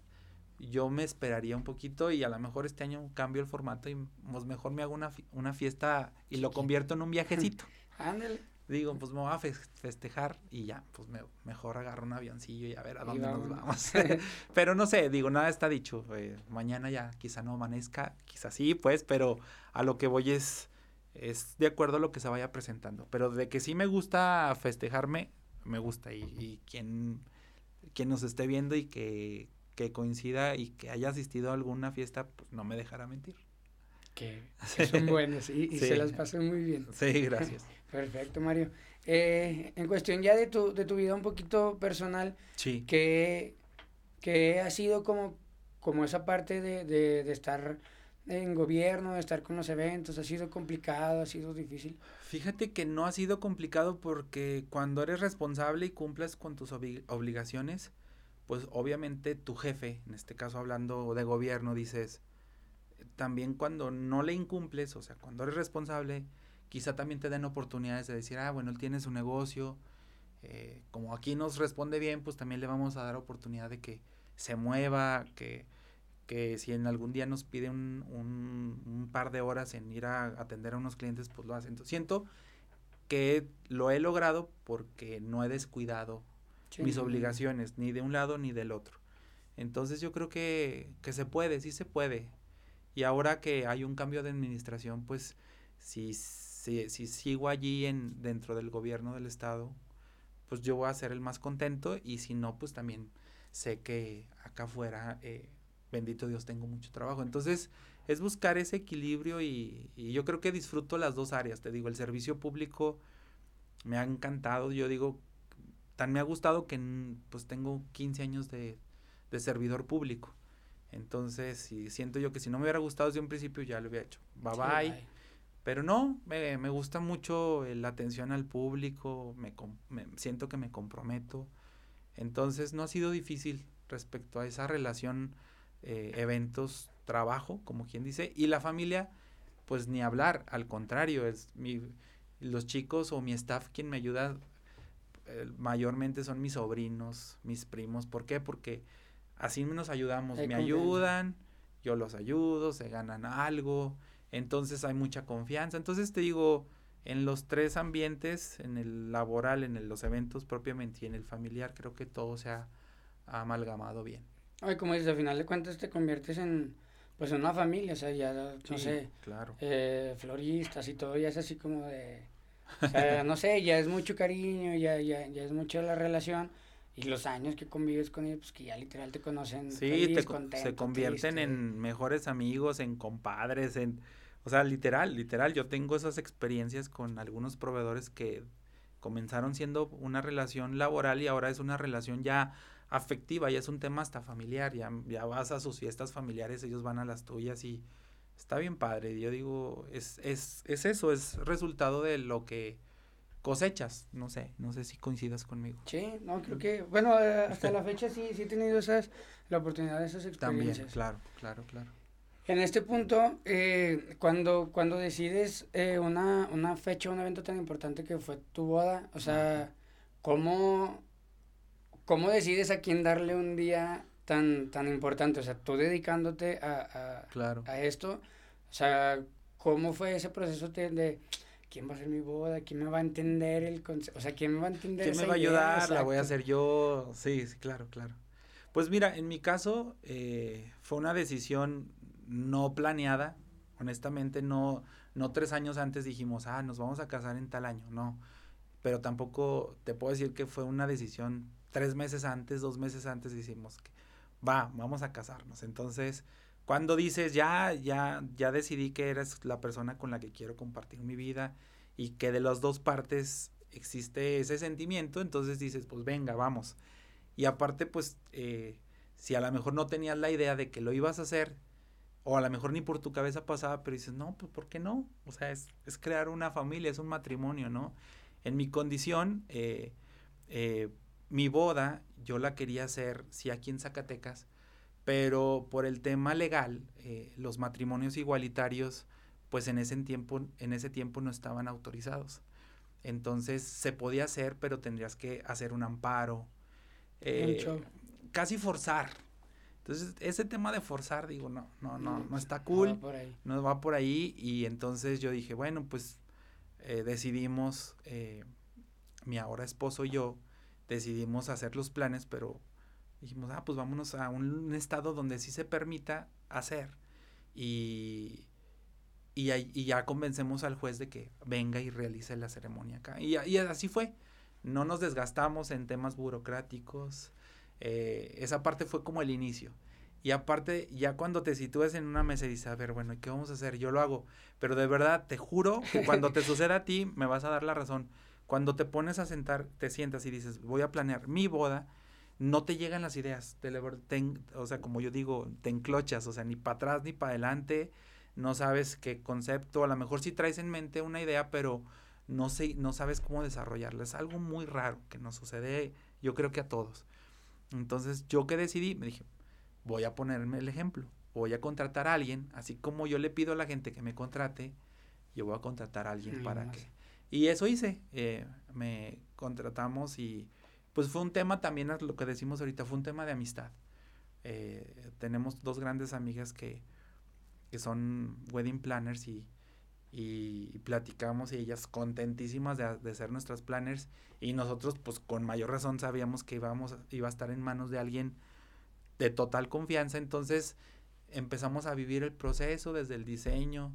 yo me esperaría un poquito y a lo mejor este año cambio el formato y pues mejor me hago una, una fiesta y lo convierto en un viajecito. Ándale. Digo, pues me voy a festejar y ya, pues me, mejor agarro un avioncillo y a ver a dónde nos vamos. pero no sé, digo, nada está dicho. Eh, mañana ya quizá no amanezca, quizá sí, pues, pero a lo que voy es, es de acuerdo a lo que se vaya presentando. Pero de que sí me gusta festejarme, me gusta. Y, y quien, quien nos esté viendo y que que coincida y que haya asistido a alguna fiesta, pues no me dejará mentir. Que, son buenos y, se las pasan muy bien. Sí, gracias. Perfecto, Mario. Eh, en cuestión ya de tu, de tu vida un poquito personal, sí. ¿qué, ha sido como, como esa parte de, de, de estar en gobierno, de estar con los eventos? ¿Ha sido complicado? ¿Ha sido difícil? Fíjate que no ha sido complicado porque cuando eres responsable y cumples con tus obligaciones, pues obviamente tu jefe, en este caso hablando de gobierno, dices, también cuando no le incumples, o sea, cuando eres responsable, quizá también te den oportunidades de decir, ah, bueno, él tiene su negocio, eh, como aquí nos responde bien, pues también le vamos a dar oportunidad de que se mueva, que, que si en algún día nos pide un, un, un par de horas en ir a atender a unos clientes, pues lo hacen. Entonces, siento que lo he logrado porque no he descuidado mis obligaciones, ni de un lado ni del otro. Entonces yo creo que, que se puede, sí se puede. Y ahora que hay un cambio de administración, pues si, si, si, sigo allí en, dentro del gobierno del estado, pues yo voy a ser el más contento y si no, pues también sé que acá afuera, eh, bendito Dios, tengo mucho trabajo. Entonces es buscar ese equilibrio y, y yo creo que disfruto las dos áreas. Te digo, el servicio público me ha encantado. Yo digo, tan me ha gustado que pues tengo 15 años de, servidor público. Entonces, si siento yo que si no me hubiera gustado desde un principio, ya lo hubiera hecho. Bye bye. Pero no, me, gusta mucho la atención al público, me, siento que me comprometo. Entonces, no ha sido difícil respecto a esa relación eh, eventos, trabajo, como quien dice. Y la familia, pues ni hablar, al contrario, es mi, los chicos o mi staff quien me ayuda eh, mayormente son mis sobrinos, mis primos. ¿Por qué? Porque así nos ayudamos. Me ayudan, yo los ayudo, se ganan algo. Entonces hay mucha confianza. Entonces te digo, en los tres ambientes, en el laboral, en los eventos propiamente y en el familiar, creo que todo se ha, amalgamado bien. Ay, como dices, al final de cuentas te conviertes en, pues, en una familia, o sea, ya, no sé, claro. Eh, floristas y todo, ya es así como de, o sea, no sé, ya es mucho cariño, ya, ya, ya es mucho la relación. Y los años que convives con ellos, pues que ya literal te conocen. Sí, se convierten en mejores amigos, en compadres, en o sea, literal, literal, yo tengo esas experiencias con algunos proveedores que comenzaron siendo una relación laboral y ahora es una relación ya afectiva, ya es un tema hasta familiar, ya, ya vas a sus fiestas familiares, ellos van a las tuyas y está bien padre. Yo digo, es, es, es eso, es resultado de lo que cosechas, no sé, no sé si coincidas conmigo. Sí, no, creo que, bueno, eh, hasta la fecha sí, sí he tenido esas, la oportunidad de esas experiencias. También, claro, claro, claro. En este punto, eh, cuando, cuando decides eh, una, una fecha, un evento tan importante que fue tu boda, o sea, ¿cómo, ¿cómo decides a quién darle un día tan, tan importante? O sea, tú dedicándote a, a, a esto, o sea, ¿cómo fue ese proceso de, quién va a ser mi boda? ¿Quién me va a entender el concepto? O sea, ¿quién me va a entender ¿Quién me va a ayudar? La voy a hacer yo. Sí, sí, claro, claro. Pues mira, en mi caso eh, fue una decisión no planeada, honestamente no, no tres años antes dijimos, ah, nos vamos a casar en tal año, no, pero tampoco te puedo decir que fue una decisión tres meses antes, dos meses antes dijimos que va, vamos a casarnos, entonces cuando dices ya, ya, ya decidí que eres la persona con la que quiero compartir mi vida y que de las dos partes existe ese sentimiento, entonces dices, pues venga, vamos. Y aparte, pues, eh, si a lo mejor no tenías la idea de que lo ibas a hacer, o a lo mejor ni por tu cabeza pasaba, pero dices, no, pues ¿por qué no? O sea, es, es crear una familia, es un matrimonio, ¿no? En mi condición, eh, eh, mi boda, yo la quería hacer, sí, aquí en Zacatecas, pero por el tema legal, eh, los matrimonios igualitarios, pues en ese tiempo, en ese tiempo no estaban autorizados. Entonces se podía hacer, pero tendrías que hacer un amparo. casi forzar, entonces, ese tema de forzar, digo, no, no, no, no está cool. No va por ahí. No va por ahí. Y entonces yo dije, bueno, pues eh, decidimos, eh, mi ahora esposo y yo, decidimos hacer los planes, pero dijimos, ah, pues vámonos a un estado donde sí se permita hacer. Y, y, y ya convencemos al juez de que venga y realice la ceremonia acá. Y, y así fue. No nos desgastamos en temas burocráticos eh, esa parte fue como el inicio. Y aparte, ya cuando te sitúes en una mesa y dices, a ver, bueno, ¿qué vamos a hacer? Yo lo hago. Pero de verdad, te juro que cuando te suceda a ti, me vas a dar la razón. Cuando te pones a sentar, te sientas y dices, voy a planear mi boda, no te llegan las ideas. Te, o sea, como yo digo, te enclochas, o sea, ni para atrás ni para adelante. No sabes qué concepto. A lo mejor sí traes en mente una idea, pero no, sé, no sabes cómo desarrollarla. Es algo muy raro que nos sucede, yo creo que a todos. Entonces, yo que decidí, me dije, voy a ponerme el ejemplo. Voy a contratar a alguien, así como yo le pido a la gente que me contrate, yo voy a contratar a alguien para que... Y eso hice, eh, me contratamos y pues fue un tema también, lo que decimos ahorita, fue un tema de amistad. Eh, tenemos dos grandes amigas que, que son wedding planners y, y, platicamos y ellas contentísimas de, ser nuestras planners. Y nosotros pues con mayor razón sabíamos que íbamos, iba a estar en manos de alguien de total confianza, entonces empezamos a vivir el proceso desde el diseño,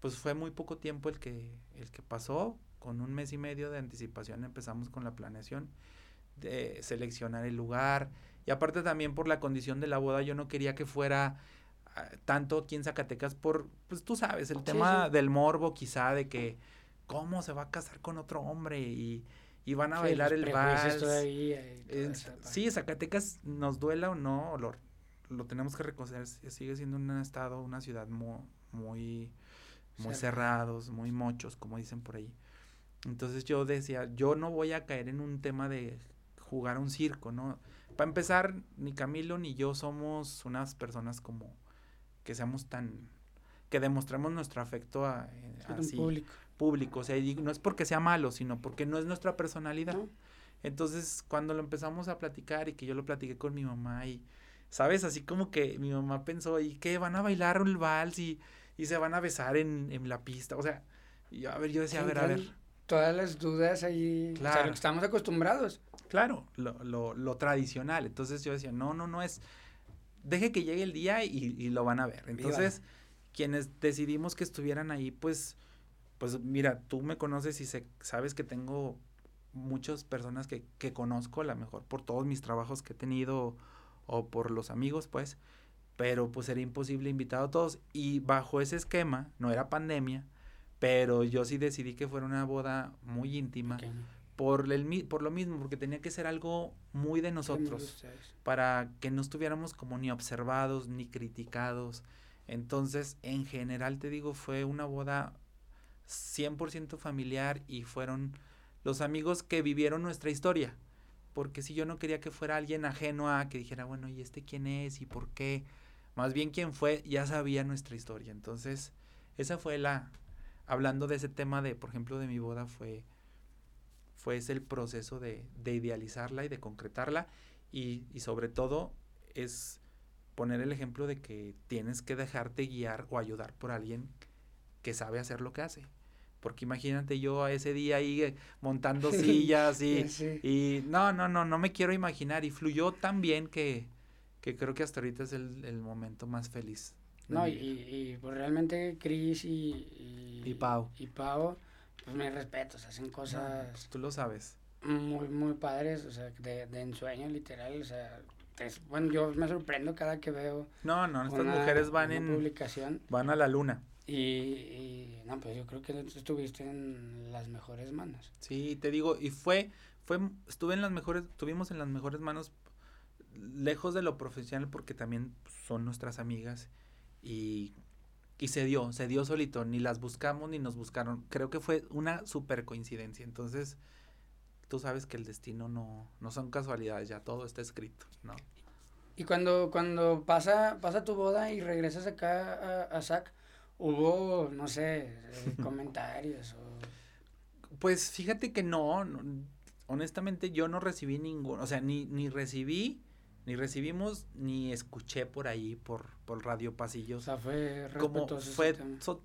pues fue muy poco tiempo el que, el que pasó, con un mes y medio de anticipación empezamos con la planeación de seleccionar el lugar. Y aparte también por la condición de la boda yo no quería que fuera tanto aquí en Zacatecas por, pues tú sabes, el tema del morbo quizá de que cómo se va a casar con otro hombre y, y van a bailar el vals. sí, Zacatecas nos duela o no, lo, lo tenemos que reconocer, sigue siendo un estado, una ciudad muy, muy, muy cerrados, muy mochos, como dicen por ahí. Entonces yo decía, yo no voy a caer en un tema de jugar un circo, ¿no? Para empezar, ni Camilo ni yo somos unas personas como que seamos tan, que demostremos nuestro afecto a, eh, así, público. público. O sea, y no es porque sea malo, sino porque no es nuestra personalidad. Entonces, cuando lo empezamos a platicar y que yo lo platiqué con mi mamá y, ¿sabes? Así como que mi mamá pensó, ¿y qué? ¿Van a bailar el vals y, y se van a besar en, en la pista? O sea, Y a ver, yo decía, a ver, a ver. Todas las dudas ahí, claro. estamos acostumbrados. Claro, lo, lo, lo, tradicional. Entonces yo decía, no, no, no es, deje que llegue el día y, y lo van a ver. Entonces, quienes decidimos que estuvieran ahí, pues, pues mira, tú me conoces y se, sabes que tengo muchas personas que, que conozco, a lo mejor por todos mis trabajos que he tenido o por los amigos, pues, pero pues era imposible invitar a todos y bajo ese esquema, no era pandemia, pero yo sí decidí que fuera una boda muy íntima. Por, el, por lo mismo, porque tenía que ser algo muy de nosotros, para que no estuviéramos como ni observados, ni criticados. Entonces, en general, te digo, fue una boda 100% familiar y fueron los amigos que vivieron nuestra historia. Porque si yo no quería que fuera alguien ajeno a que dijera, bueno, ¿y este quién es y por qué? Más bien quien fue ya sabía nuestra historia. Entonces, esa fue la, hablando de ese tema de, por ejemplo, de mi boda, fue, fue ese el proceso de, de idealizarla y de concretarla. Y, y sobre todo es poner el ejemplo de que tienes que dejarte guiar o ayudar por alguien que sabe hacer lo que hace. Porque imagínate yo ese día ahí eh, montando sillas y, y no, no, no, no me quiero imaginar. Y fluyó tan bien que, que creo que hasta ahorita es el, el momento más feliz. No, y, y, pues realmente Cris y, y, Pau. Y Pau, pues me respetos, hacen cosas... Pues tú lo sabes. Muy, muy padres, o sea, de, de ensueño literal, o sea, bueno, yo me sorprendo cada que veo... No, no, estas mujeres van en... Publicación. Van a la luna. Y, no, pues yo creo que estuviste en las mejores manos. Sí, te digo, y fue, fue, estuve en las mejores, estuvimos en las mejores manos, lejos de lo profesional, porque también son nuestras amigas, y, y se dio, se dio solito, ni las buscamos ni nos buscaron. Creo que fue una super coincidencia. Entonces, tú sabes que el destino no, no son casualidades, ya todo está escrito, ¿no? Y cuando, cuando pasa, pasa tu boda y regresas acá a, a SAC, hubo, no sé, eh, comentarios o... Pues fíjate que no, honestamente yo no recibí ningún, o sea, ni, ni recibí, ni recibimos, ni escuché por ahí, por, por Radio Pasillos. O sea, fue respetuoso. fue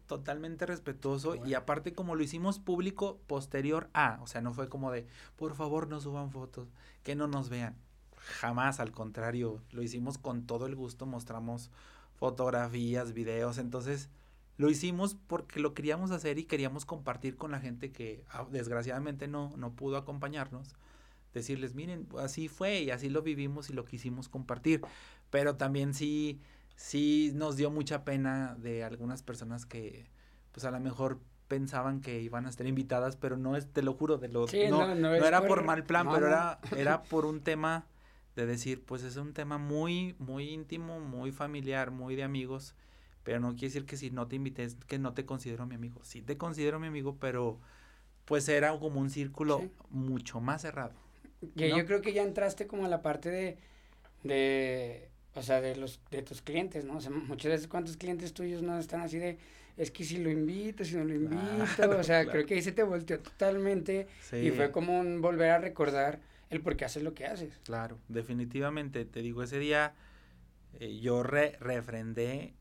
totalmente respetuoso y aparte como lo hicimos público posterior a, o sea, no fue como de, por favor no suban fotos, que no nos vean. Jamás, al contrario, lo hicimos con todo el gusto, mostramos fotografías, videos, entonces lo hicimos porque lo queríamos hacer y queríamos compartir con la gente que ah, desgraciadamente no, no pudo acompañarnos. Decirles, miren, así fue y así lo vivimos y lo quisimos compartir. Pero también sí, sí nos dio mucha pena de algunas personas que, pues a lo mejor pensaban que iban a estar invitadas, pero no es, te lo juro, de lo, no, no, era por, mal plan, pero era, era por un tema de decir, pues es un tema muy, muy íntimo, muy familiar, muy de amigos pero no quiere decir que si no te invité, que no te considero mi amigo. Sí te considero mi amigo, pero pues era como un círculo mucho más cerrado. Y yo creo que ya entraste como a la parte de, de, o sea, de los, de tus clientes, ¿no? O sea, muchas veces cuántos clientes tuyos no están así de, es que si lo invito, si no lo invito, o sea, creo que ahí se te volteó totalmente y fue como un volver a recordar el por qué haces lo que haces. Claro, definitivamente, te digo, ese día eh, yo re refrendé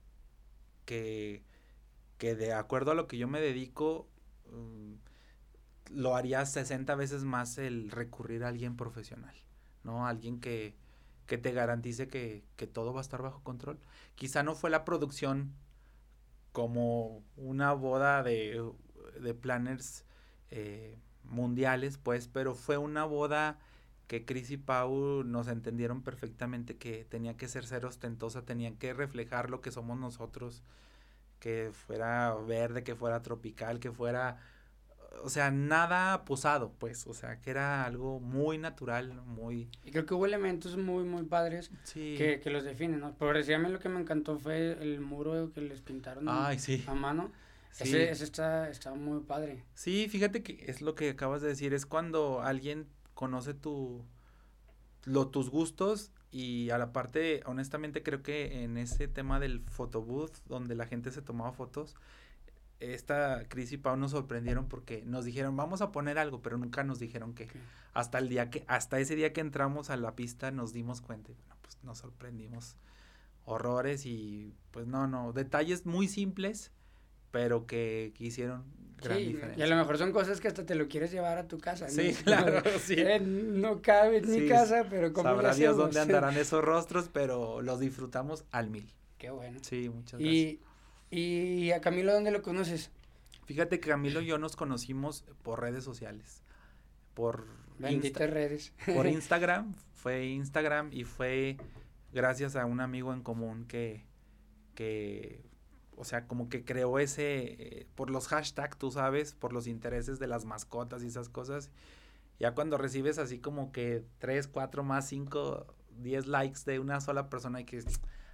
que, que de acuerdo a lo que yo me dedico, mm, lo haría 60 veces más el recurrir a alguien profesional, ¿no? Alguien que, que te garantice que, que, todo va a estar bajo control. Quizá no fue la producción como una boda de, de planners eh, mundiales, pues, pero fue una boda que Chris y Pau nos entendieron perfectamente que tenía que ser ser ostentosa, tenían que reflejar lo que somos nosotros, que fuera verde, que fuera tropical, que fuera, o sea, nada posado, pues, o sea, que era algo muy natural, muy... Y creo que hubo elementos muy, muy padres que, que, los definen, ¿no? Por decirme lo que me encantó fue el muro que les pintaron Ay, sí. a mano. Ese, ese está, está muy padre. Sí, fíjate que es lo que acabas de decir, es cuando alguien conoce tu, lo, tus gustos y a la parte, honestamente creo que en ese tema del photobooth, donde la gente se tomaba fotos, esta Cris y Pau nos sorprendieron porque nos dijeron, vamos a poner algo, pero nunca nos dijeron que. Hasta el día que, hasta ese día que entramos a la pista nos dimos cuenta y bueno, pues nos sorprendimos horrores y pues no, no, detalles muy simples pero que, hicieron gran sí, diferencia. Y a lo mejor son cosas que hasta te lo quieres llevar a tu casa. Sí, claro, sí. Eh, no cabe en mi casa, pero como Sabrá Dios dónde andarán esos rostros, pero los disfrutamos al mil. Qué bueno. Sí, muchas gracias. ¿Y, y a Camilo dónde lo conoces? Fíjate que Camilo y yo nos conocimos por redes sociales. Por Benditas redes. Por Instagram, fue Instagram y fue gracias a un amigo en común que, que o sea, como que creó ese, eh, por los hashtags, tú sabes, por los intereses de las mascotas y esas cosas. Ya cuando recibes así como que 3, 4 más 5, 10 likes de una sola persona y que,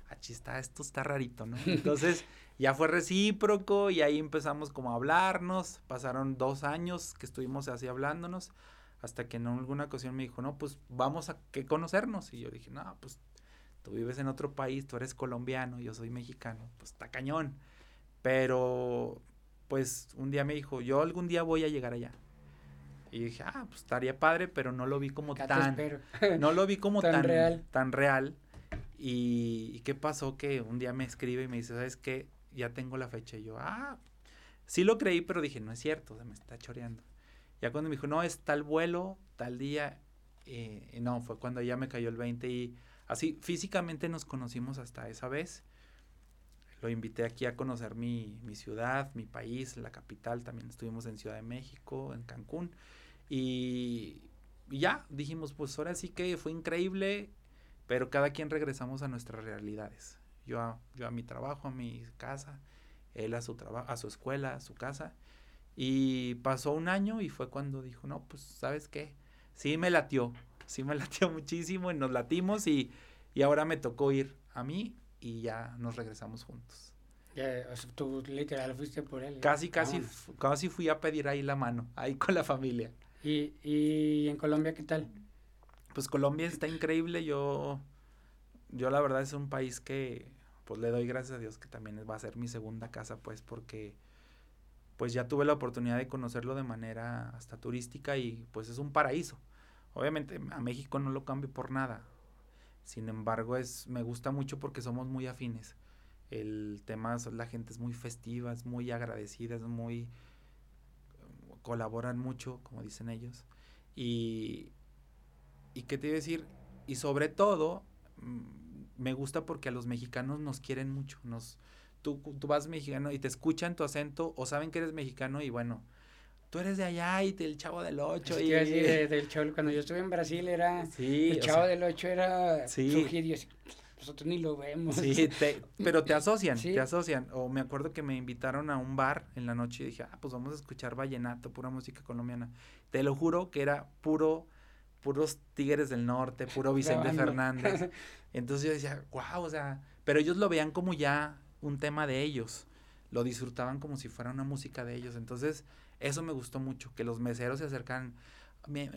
achí está, esto está rarito, ¿no? Entonces ya fue recíproco y ahí empezamos como a hablarnos, pasaron dos años que estuvimos así hablándonos, hasta que en alguna ocasión me dijo, no, pues vamos a que conocernos. Y yo dije, no, pues tú vives en otro país, tú eres colombiano, yo soy mexicano, pues está cañón. Pero, pues un día me dijo, yo algún día voy a llegar allá. Y dije, ah, pues estaría padre, pero no lo vi como tan, no lo vi como tan, real. Tan real. Y, y, qué pasó que un día me escribe y me dice, ¿sabes qué? Ya tengo la fecha. Y yo, ah, sí lo creí, pero dije, no es cierto, se me está choreando. Ya cuando me dijo, no, es tal vuelo, tal día, eh, no, fue cuando ya me cayó el 20 y Así, físicamente nos conocimos hasta esa vez. Lo invité aquí a conocer mi, mi ciudad, mi país, la capital. También estuvimos en Ciudad de México, en Cancún. Y, ya, dijimos, pues ahora sí que fue increíble, pero cada quien regresamos a nuestras realidades. Yo a, yo a mi trabajo, a mi casa, él a su trabajo, a su escuela, a su casa. Y pasó un año y fue cuando dijo, no, pues, ¿sabes qué? Sí me latió, sí me latió muchísimo y nos latimos y, y ahora me tocó ir a mí y ya nos regresamos juntos. Ya, o sea, tú literal fuiste por él. Casi, casi, casi fui a pedir ahí la mano, ahí con la familia. ¿Y, y en Colombia qué tal? Pues Colombia está increíble, yo, yo la verdad es un país que, pues le doy gracias a Dios que también va a ser mi segunda casa, pues porque pues ya tuve la oportunidad de conocerlo de manera hasta turística y pues es un paraíso. Obviamente a México no lo cambio por nada. Sin embargo, es, me gusta mucho porque somos muy afines. El tema, la gente es muy festiva, es muy agradecida, es muy... colaboran mucho, como dicen ellos. Y, y qué te iba a decir, y sobre todo, mm, me gusta porque a los mexicanos nos quieren mucho. Nos, tú, tú vas mexicano y te escuchan tu acento o saben que eres mexicano y bueno, tú eres de allá y del Chavo del Ocho. y, del Chavo, cuando yo estuve en Brasil era, sí, el Chavo del Ocho era sí. nosotros ni lo vemos. Sí, pero te asocian, te asocian. O me acuerdo que me invitaron a un bar en la noche y dije, ah, pues vamos a escuchar vallenato, pura música colombiana. Te lo juro que era puro, puros Tigres del Norte, puro Vicente Fernández. Entonces yo decía, wow, o sea, pero ellos lo veían como ya un tema de ellos. Lo disfrutaban como si fuera una música de ellos. Entonces, eso me gustó mucho, que los meseros se acercan,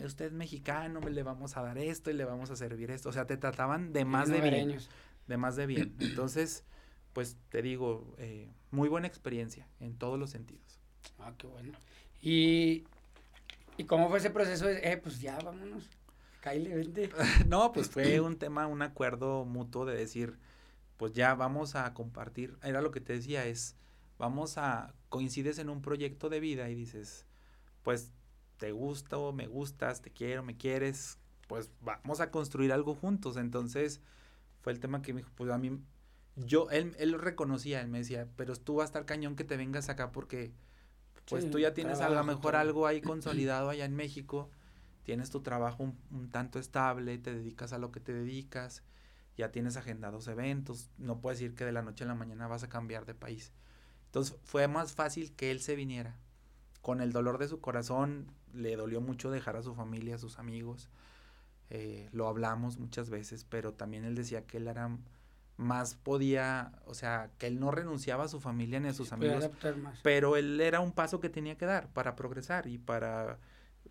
usted es mexicano, le vamos a dar esto y le vamos a servir esto. O sea, te trataban de más de bien. De más de bien. Entonces, pues te digo, eh, muy buena experiencia en todos los sentidos. Ah, qué bueno. Y, ¿y cómo fue ese proceso? eh, pues ya, vámonos. Kyle, vente. no, pues fue un tema, un acuerdo mutuo de decir, pues ya vamos a compartir. Era lo que te decía, es vamos a, coincides en un proyecto de vida y dices, pues te gusto, me gustas, te quiero, me quieres, pues vamos a construir algo juntos. Entonces fue el tema que me dijo, pues a mí, yo, él, él lo reconocía, él me decía, pero tú vas a estar cañón que te vengas acá porque pues tú ya tienes a lo mejor algo ahí consolidado allá en México, tienes tu trabajo un, un, tanto estable, te dedicas a lo que te dedicas, ya tienes agendados eventos, no puedes decir que de la noche a la mañana vas a cambiar de país. Entonces fue más fácil que él se viniera. Con el dolor de su corazón, le dolió mucho dejar a su familia, a sus amigos. Eh, lo hablamos muchas veces, pero también él decía que él era más podía, o sea, que él no renunciaba a su familia ni a sus amigos, pero él era un paso que tenía que dar para progresar y para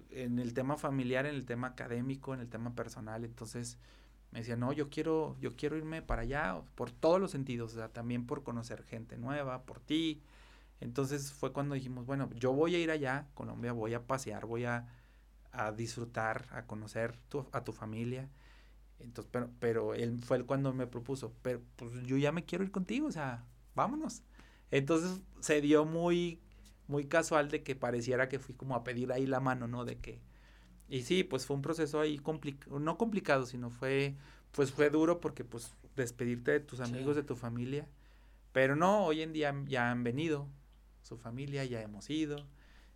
en el tema familiar, en el tema académico, en el tema personal, entonces me decía, no, yo quiero, yo quiero irme para allá, por todos los sentidos, o sea, también por conocer gente nueva, por ti. Entonces fue cuando dijimos, bueno, yo voy a ir allá, Colombia, voy a pasear, voy a, a disfrutar, a conocer tu, a tu familia. Entonces, pero, pero él fue el cuando me propuso, pero pues yo ya me quiero ir contigo, o sea, vámonos. Entonces se dio muy, muy casual de que pareciera que fui como a pedir ahí la mano, ¿no? De que... Y sí, pues fue un proceso ahí complicado, no complicado, sino fue, pues fue duro porque pues despedirte de tus amigos, de tu familia. Pero no, hoy en día ya han venido, su familia, ya hemos ido.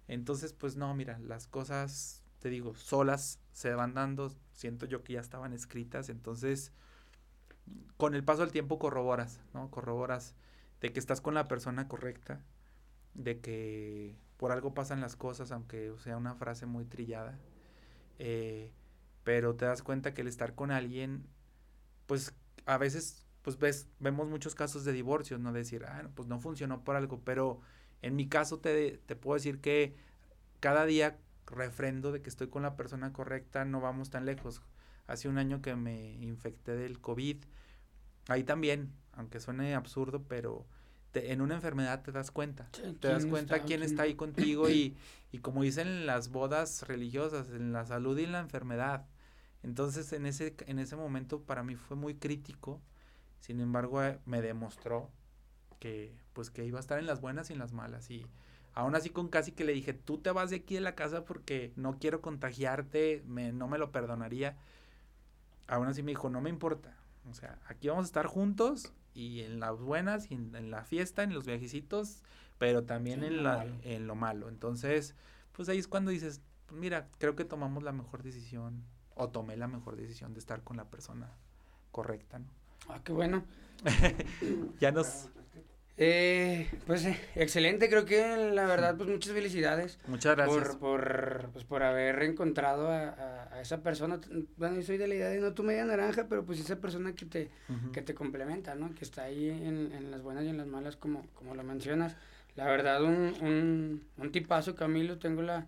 Entonces, pues no, mira, las cosas, te digo, solas se van dando, siento yo que ya estaban escritas, entonces con el paso del tiempo corroboras, ¿no? Corroboras de que estás con la persona correcta, de que por algo pasan las cosas, aunque sea una frase muy trillada, eh, pero te das cuenta que el estar con alguien, pues a veces, pues ves, vemos muchos casos de divorcios, ¿no? decir, ah, pues no funcionó por algo, pero en mi caso te, te puedo decir que cada día refrendo de que estoy con la persona correcta, no vamos tan lejos. Hace un año que me infecté del COVID, ahí también, aunque suene absurdo, pero en una enfermedad te das cuenta. te das cuenta quién está ahí contigo y, y como dicen en las bodas religiosas, en la salud y en la enfermedad. Entonces en ese, en ese momento para mí fue muy crítico, sin embargo eh, me demostró que pues que iba a estar en las buenas y en las malas y aún así con casi que le dije, tú te vas de aquí de la casa porque no quiero contagiarte, me, no me lo perdonaría. Aún así me dijo, no me importa, o sea, aquí vamos a estar juntos y en las buenas y en, la fiesta, en los viajecitos, pero también en, la, en lo malo. Entonces, pues ahí es cuando dices, mira, creo que tomamos la mejor decisión o tomé la mejor decisión de estar con la persona correcta, ¿no? Ah, qué bueno. ya nos eh, pues eh, excelente, creo que la verdad, pues muchas felicidades. Muchas gracias. Por, por, pues, por haber encontrado a, a, esa persona. Bueno, yo soy de la idea de no tu media naranja, pero pues esa persona que te, que te complementa, ¿no? Que está ahí en, en, las buenas y en las malas, como, como lo mencionas. La verdad, un, un, un tipazo, Camilo, tengo la,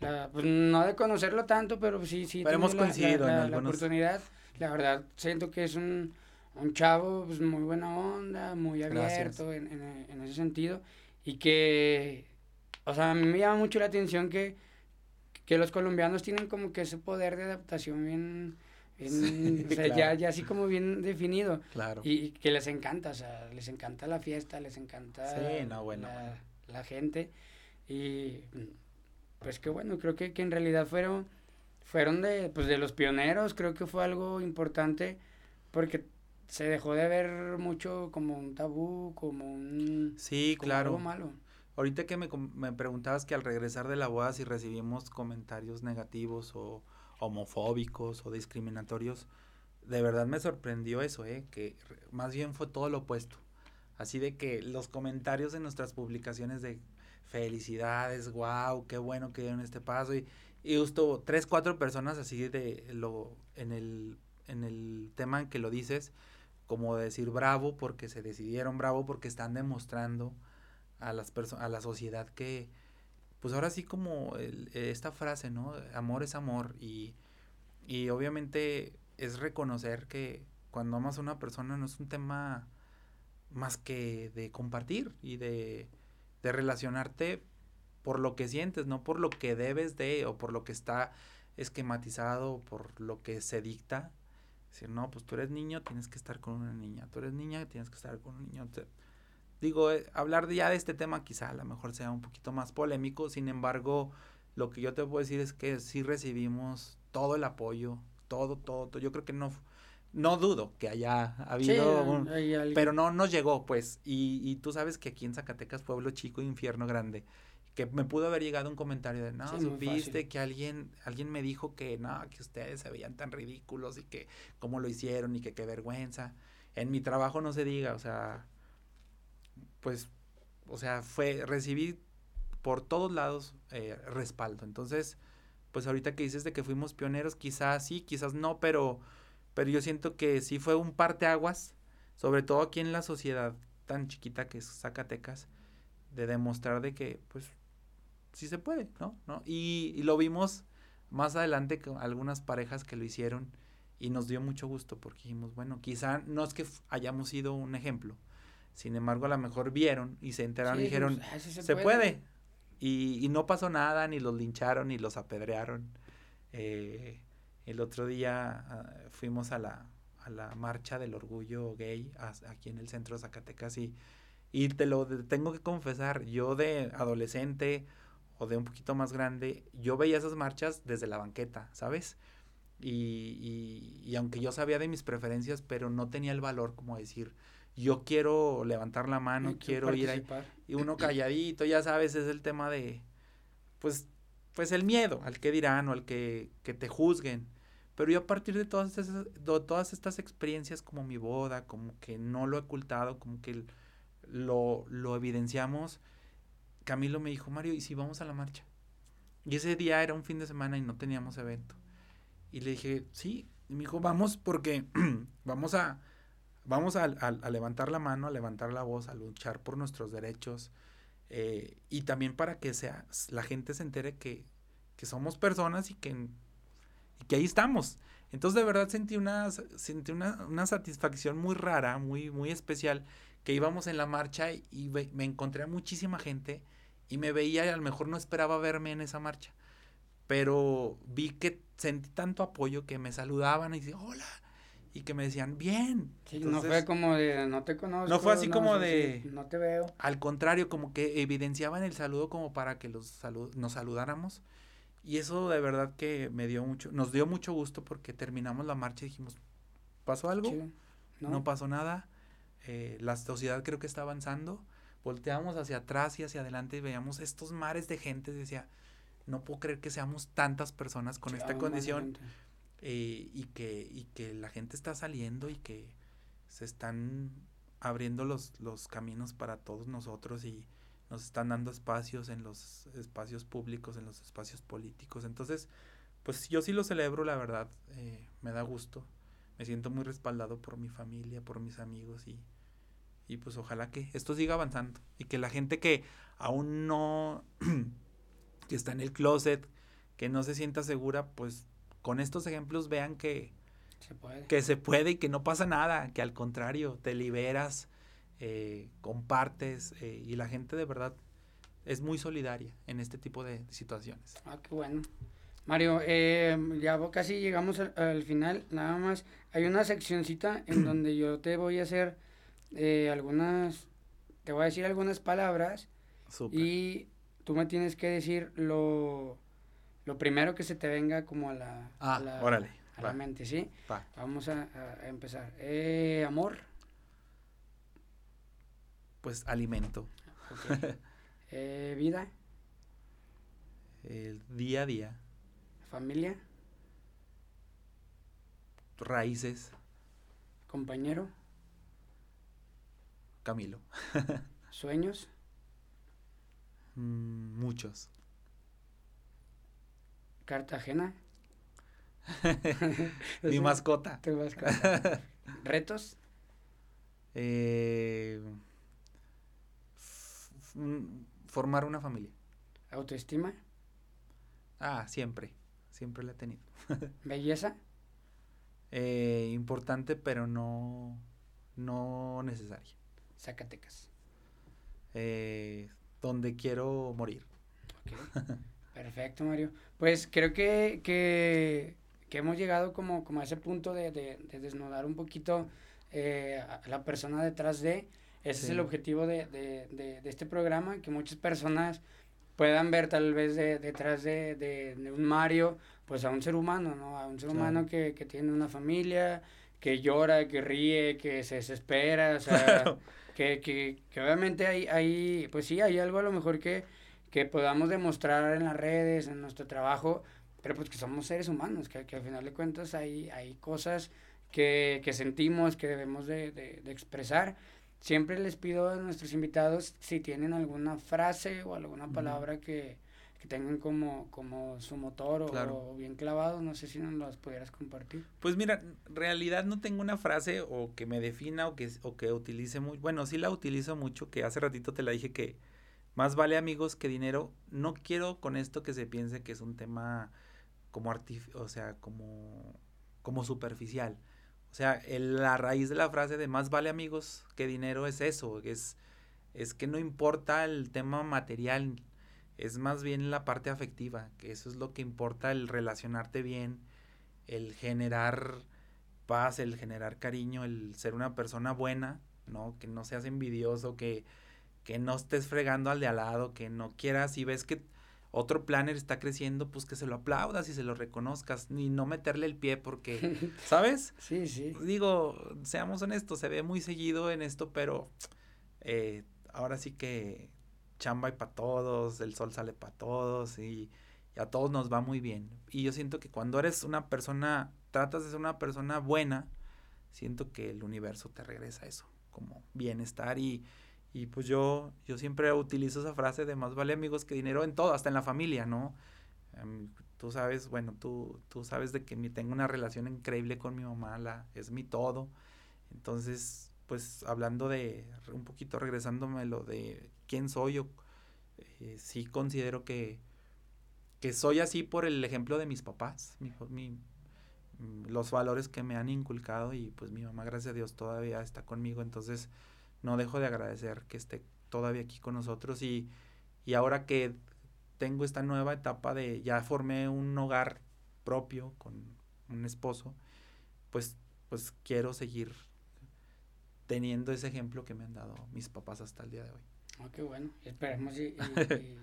la, pues no de conocerlo tanto, pero sí, sí. Pero hemos coincidido la, la oportunidad. La verdad, siento que es un un chavo pues, muy buena onda, muy abierto en, en, ese sentido. Y que, o sea, a mí me llama mucho la atención que, que los colombianos tienen como que ese poder de adaptación bien, o sea, ya, ya así como bien definido. Claro. Y, que les encanta, o sea, les encanta la fiesta, les encanta sí, no, bueno, la, la, gente. Y pues qué bueno, creo que, que en realidad fueron, fueron de, pues, de los pioneros, creo que fue algo importante porque se dejó de ver mucho como un tabú, como un... Sí, claro. Algo malo. Ahorita que me, me, preguntabas que al regresar de la boda si recibimos comentarios negativos o homofóbicos o discriminatorios, de verdad me sorprendió eso, ¿eh? que más bien fue todo lo opuesto. Así de que los comentarios en nuestras publicaciones de felicidades, wow, qué bueno que dieron este paso y, y justo tres, cuatro personas así de lo en el, en el tema en que lo dices, como decir bravo porque se decidieron, bravo porque están demostrando a las a la sociedad que, pues ahora sí como esta frase, ¿no? Amor es amor y, y obviamente es reconocer que cuando amas a una persona no es un tema más que de compartir y de, de relacionarte por lo que sientes, no por lo que debes de o por lo que está esquematizado, por lo que se dicta, Decir, no, pues tú eres niño, tienes que estar con una niña. Tú eres niña, tienes que estar con un niño. digo, eh, hablar ya de este tema quizá a lo mejor sea un poquito más polémico. Sin embargo, lo que yo te puedo decir es que sí recibimos todo el apoyo, todo, todo, todo. Yo creo que no, no dudo que haya habido un, pero no nos llegó, pues. Y, y tú sabes que aquí en Zacatecas, pueblo chico, infierno grande que me pudo haber llegado un comentario de, no, supiste que alguien, alguien me dijo que no, que ustedes se veían tan ridículos y que cómo lo hicieron y que qué vergüenza. En mi trabajo no se diga, o sea, pues, o sea, fue, recibí por todos lados eh, respaldo. Entonces, pues ahorita que dices de que fuimos pioneros, quizás sí, quizás no, pero, pero yo siento que sí fue un parteaguas, sobre todo aquí en la sociedad tan chiquita que es Zacatecas, de demostrar de que, pues, sí se puede, ¿no? ¿no? Y, lo vimos más adelante con algunas parejas que lo hicieron y nos dio mucho gusto porque dijimos, bueno, quizá no es que hayamos sido un ejemplo, sin embargo a lo mejor vieron y se enteraron y dijeron, ah, se, puede. Y, y, no pasó nada, ni los lincharon, ni los apedrearon. Eh, el otro día ah, fuimos a la, a la marcha del orgullo gay aquí en el centro de Zacatecas y Y te lo tengo que confesar, yo de adolescente o de un poquito más grande, yo veía esas marchas desde la banqueta, ¿sabes? Y, y, aunque yo sabía de mis preferencias, pero no tenía el valor como decir, yo quiero levantar la mano, quiero ir ahí. Y uno calladito, ya sabes, es el tema de, pues, pues el miedo al que dirán o al que, que te juzguen. Pero yo a partir de todas, esas, de todas estas experiencias, como mi boda, como que no lo he ocultado, como que lo, lo evidenciamos, Camilo me dijo, Mario, ¿y si vamos a la marcha? Y ese día era un fin de semana y no teníamos evento. Y le dije, sí. Y me dijo, vamos porque vamos a, vamos a, levantar la mano, a levantar la voz, a luchar por nuestros derechos. Eh, y también para que sea, la gente se entere que, que somos personas y que y que ahí estamos. Entonces de verdad sentí una, sentí una, una satisfacción muy rara, muy, muy especial, que íbamos en la marcha y, me encontré a muchísima gente y me veía y a lo mejor no esperaba verme en esa marcha. Pero vi que sentí tanto apoyo que me saludaban y decían, hola, y que me decían, bien. no fue como de, no te conozco. No fue así como de, no te veo. Al contrario, como que evidenciaban el saludo como para que los nos saludáramos. Y eso de verdad que me dio mucho, nos dio mucho gusto porque terminamos la marcha y dijimos, ¿pasó algo? ¿No? pasó nada. Eh, la sociedad creo que está avanzando. Volteamos hacia atrás y hacia adelante y veíamos estos mares de gente. Decía, no puedo creer que seamos tantas personas con esta condición. Eh, y, que, y que la gente está saliendo y que se están abriendo los, los caminos para todos nosotros y, nos están dando espacios en los espacios públicos, en los espacios políticos. Entonces, pues yo sí lo celebro, la verdad, eh, me da gusto, me siento muy respaldado por mi familia, por mis amigos y, y pues ojalá que esto siga avanzando y que la gente que aún no, que está en el closet, que no se sienta segura, pues con estos ejemplos vean que se puede. que se puede y que no pasa nada, que al contrario, te liberas, eh, compartes eh, y la gente de verdad es muy solidaria en este tipo de, situaciones. Ah, qué bueno. Mario, eh, ya casi llegamos al, final, nada más. Hay una seccioncita en donde yo te voy a hacer algunas, te voy a decir algunas palabras y tú me tienes que decir lo, lo primero que se te venga como a la, a la, a la mente, ¿sí? Vamos a, a empezar. amor pues alimento. Eh, vida. El día a día. Familia. Raíces. Compañero. Camilo. Sueños. Mm, muchos. Cartagena. Mi mascota. Tu mascota. Retos. Eh, formar una familia. ¿Autoestima? Ah, siempre, siempre la he tenido. ¿Belleza? Eh, importante, pero no, no necesaria. Zacatecas. Eh, donde quiero morir. Perfecto, Mario. Pues creo que, que, que hemos llegado como, como a ese punto de, de, desnudar un poquito eh, a la persona detrás de ese es el objetivo de, de, de, este programa, que muchas personas puedan ver tal vez detrás de, un Mario, pues a un ser humano, ¿no? A un ser humano que, que, tiene una familia, que llora, que ríe, que se desespera, o sea, que, que, que, obviamente hay, hay, pues sí, hay algo a lo mejor que, que podamos demostrar en las redes, en nuestro trabajo, pero pues que somos seres humanos, que, que al final de cuentas hay, hay cosas que, que sentimos, que debemos de, de, de expresar Siempre les pido a nuestros invitados si tienen alguna frase o alguna palabra que, tengan como, como su motor o, bien clavado, no sé si nos las pudieras compartir. Pues mira, en realidad no tengo una frase o que me defina o que, o que utilice muy, bueno, sí la utilizo mucho, que hace ratito te la dije que más vale amigos que dinero. No quiero con esto que se piense que es un tema como artif o sea, como, como superficial. O sea, la raíz de la frase de más vale amigos que dinero es eso, es, es que no importa el tema material, es más bien la parte afectiva, que eso es lo que importa, el relacionarte bien, el generar paz, el generar cariño, el ser una persona buena, ¿no? Que no seas envidioso, que, que no estés fregando al de al lado, que no quieras y ves que otro planner está creciendo, pues que se lo aplaudas y se lo reconozcas, ni no meterle el pie porque, ¿sabes? sí, sí. Digo, seamos honestos, se ve muy seguido en esto, pero eh, ahora sí que chamba hay para todos, el sol sale para todos y, y, a todos nos va muy bien. Y yo siento que cuando eres una persona, tratas de ser una persona buena, siento que el universo te regresa eso, como bienestar y y pues yo, yo siempre utilizo esa frase de más vale amigos que dinero en todo, hasta en la familia, ¿no? Em, tú sabes, bueno, tú, tú sabes de que tengo una relación increíble con mi mamá, la, es mi todo. Entonces, pues hablando de, un poquito regresándome lo de quién soy, yo eh, sí considero que, que soy así por el ejemplo de mis papás, mi, mi, los valores que me han inculcado y pues mi mamá, gracias a Dios, todavía está conmigo. Entonces, no dejo de agradecer que esté todavía aquí con nosotros y, y ahora que tengo esta nueva etapa de ya formé un hogar propio con un esposo, pues, pues quiero seguir teniendo ese ejemplo que me han dado mis papás hasta el día de hoy. Oh, qué bueno, esperemos y,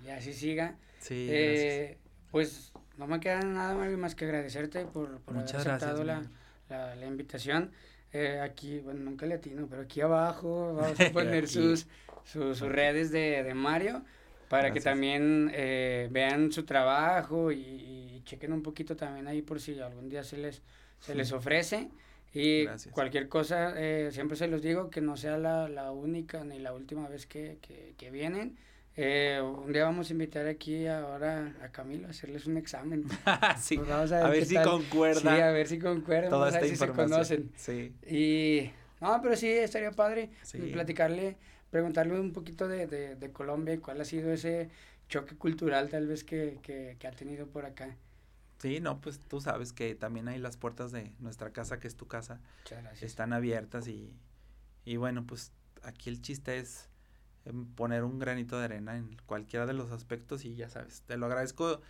y, así siga. Sí, eh, pues no me queda nada más que agradecerte por, por haber aceptado la, la, la, invitación. Eh, aquí, bueno, nunca le atino, pero aquí abajo vamos a poner sus, sus, redes de, de, Mario para que también eh, vean su trabajo y, chequen un poquito también ahí por si algún día se les, se les ofrece. Y cualquier cosa, eh, siempre se los digo, que no sea la, la única ni la última vez que, que, que vienen. Eh, un día vamos a invitar aquí ahora a Camilo a hacerles un examen. sí, pues a ver, a ver si concuerda. Sí, a ver si. Toda esta si se conocen. Sí. Y, no, pero sí, estaría padre platicarle, preguntarle un poquito de, de, de, Colombia y cuál ha sido ese choque cultural tal vez que, que, que ha tenido por acá. Sí, no, pues tú sabes que también hay las puertas de nuestra casa, que es tu casa, están abiertas y, y bueno, pues aquí el chiste es poner un granito de arena en cualquiera de los aspectos y ya sabes, te lo agradezco,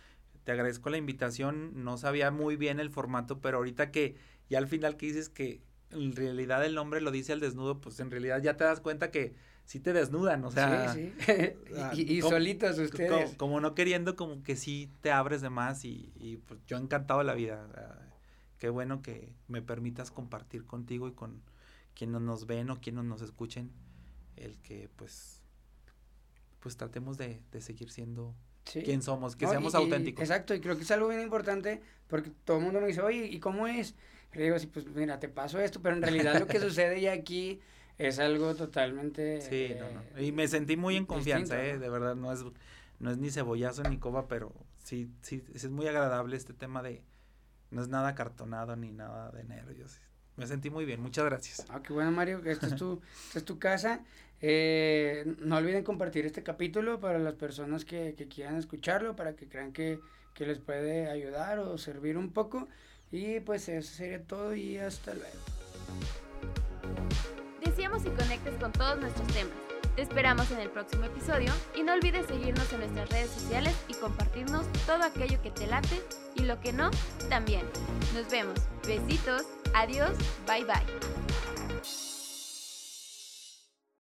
te agradezco la invitación, no sabía muy bien el formato, pero ahorita que ya al final que dices que en realidad el nombre lo dice al desnudo, pues en realidad ya te das cuenta que sí te desnudan, o sea. Sí, sí. y, solitos ustedes. Como, no queriendo, como que sí te abres de más y, y pues yo encantado de la vida. Qué bueno que me permitas compartir contigo y con quienes nos ven o quienes nos escuchen el que pues pues tratemos de, de seguir siendo quien somos, que seamos auténticos. exacto, y creo que es algo bien importante porque todo el mundo me dice, oye, ¿y cómo es? Y digo, sí, pues mira, te paso esto, pero en realidad lo que sucede ya aquí es algo totalmente... Sí, no, no. Y me sentí muy en confianza, eh, de verdad, no es, no es ni cebollazo ni coba, pero sí, sí, es muy agradable este tema de, no es nada cartonado ni nada de nervios. Me sentí muy bien, muchas gracias. Ah, qué bueno, Mario, esta es tu, esta es tu casa. Eh, no olviden compartir este capítulo para las personas que, que quieran escucharlo, para que crean que, que, les puede ayudar o servir un poco. Y pues eso sería todo y hasta luego. Deseamos y conectes con todos nuestros temas. Te esperamos en el próximo episodio y no olvides seguirnos en nuestras redes sociales y compartirnos todo aquello que te late y lo que no, también. Nos vemos. Besitos. Adiós, bye bye.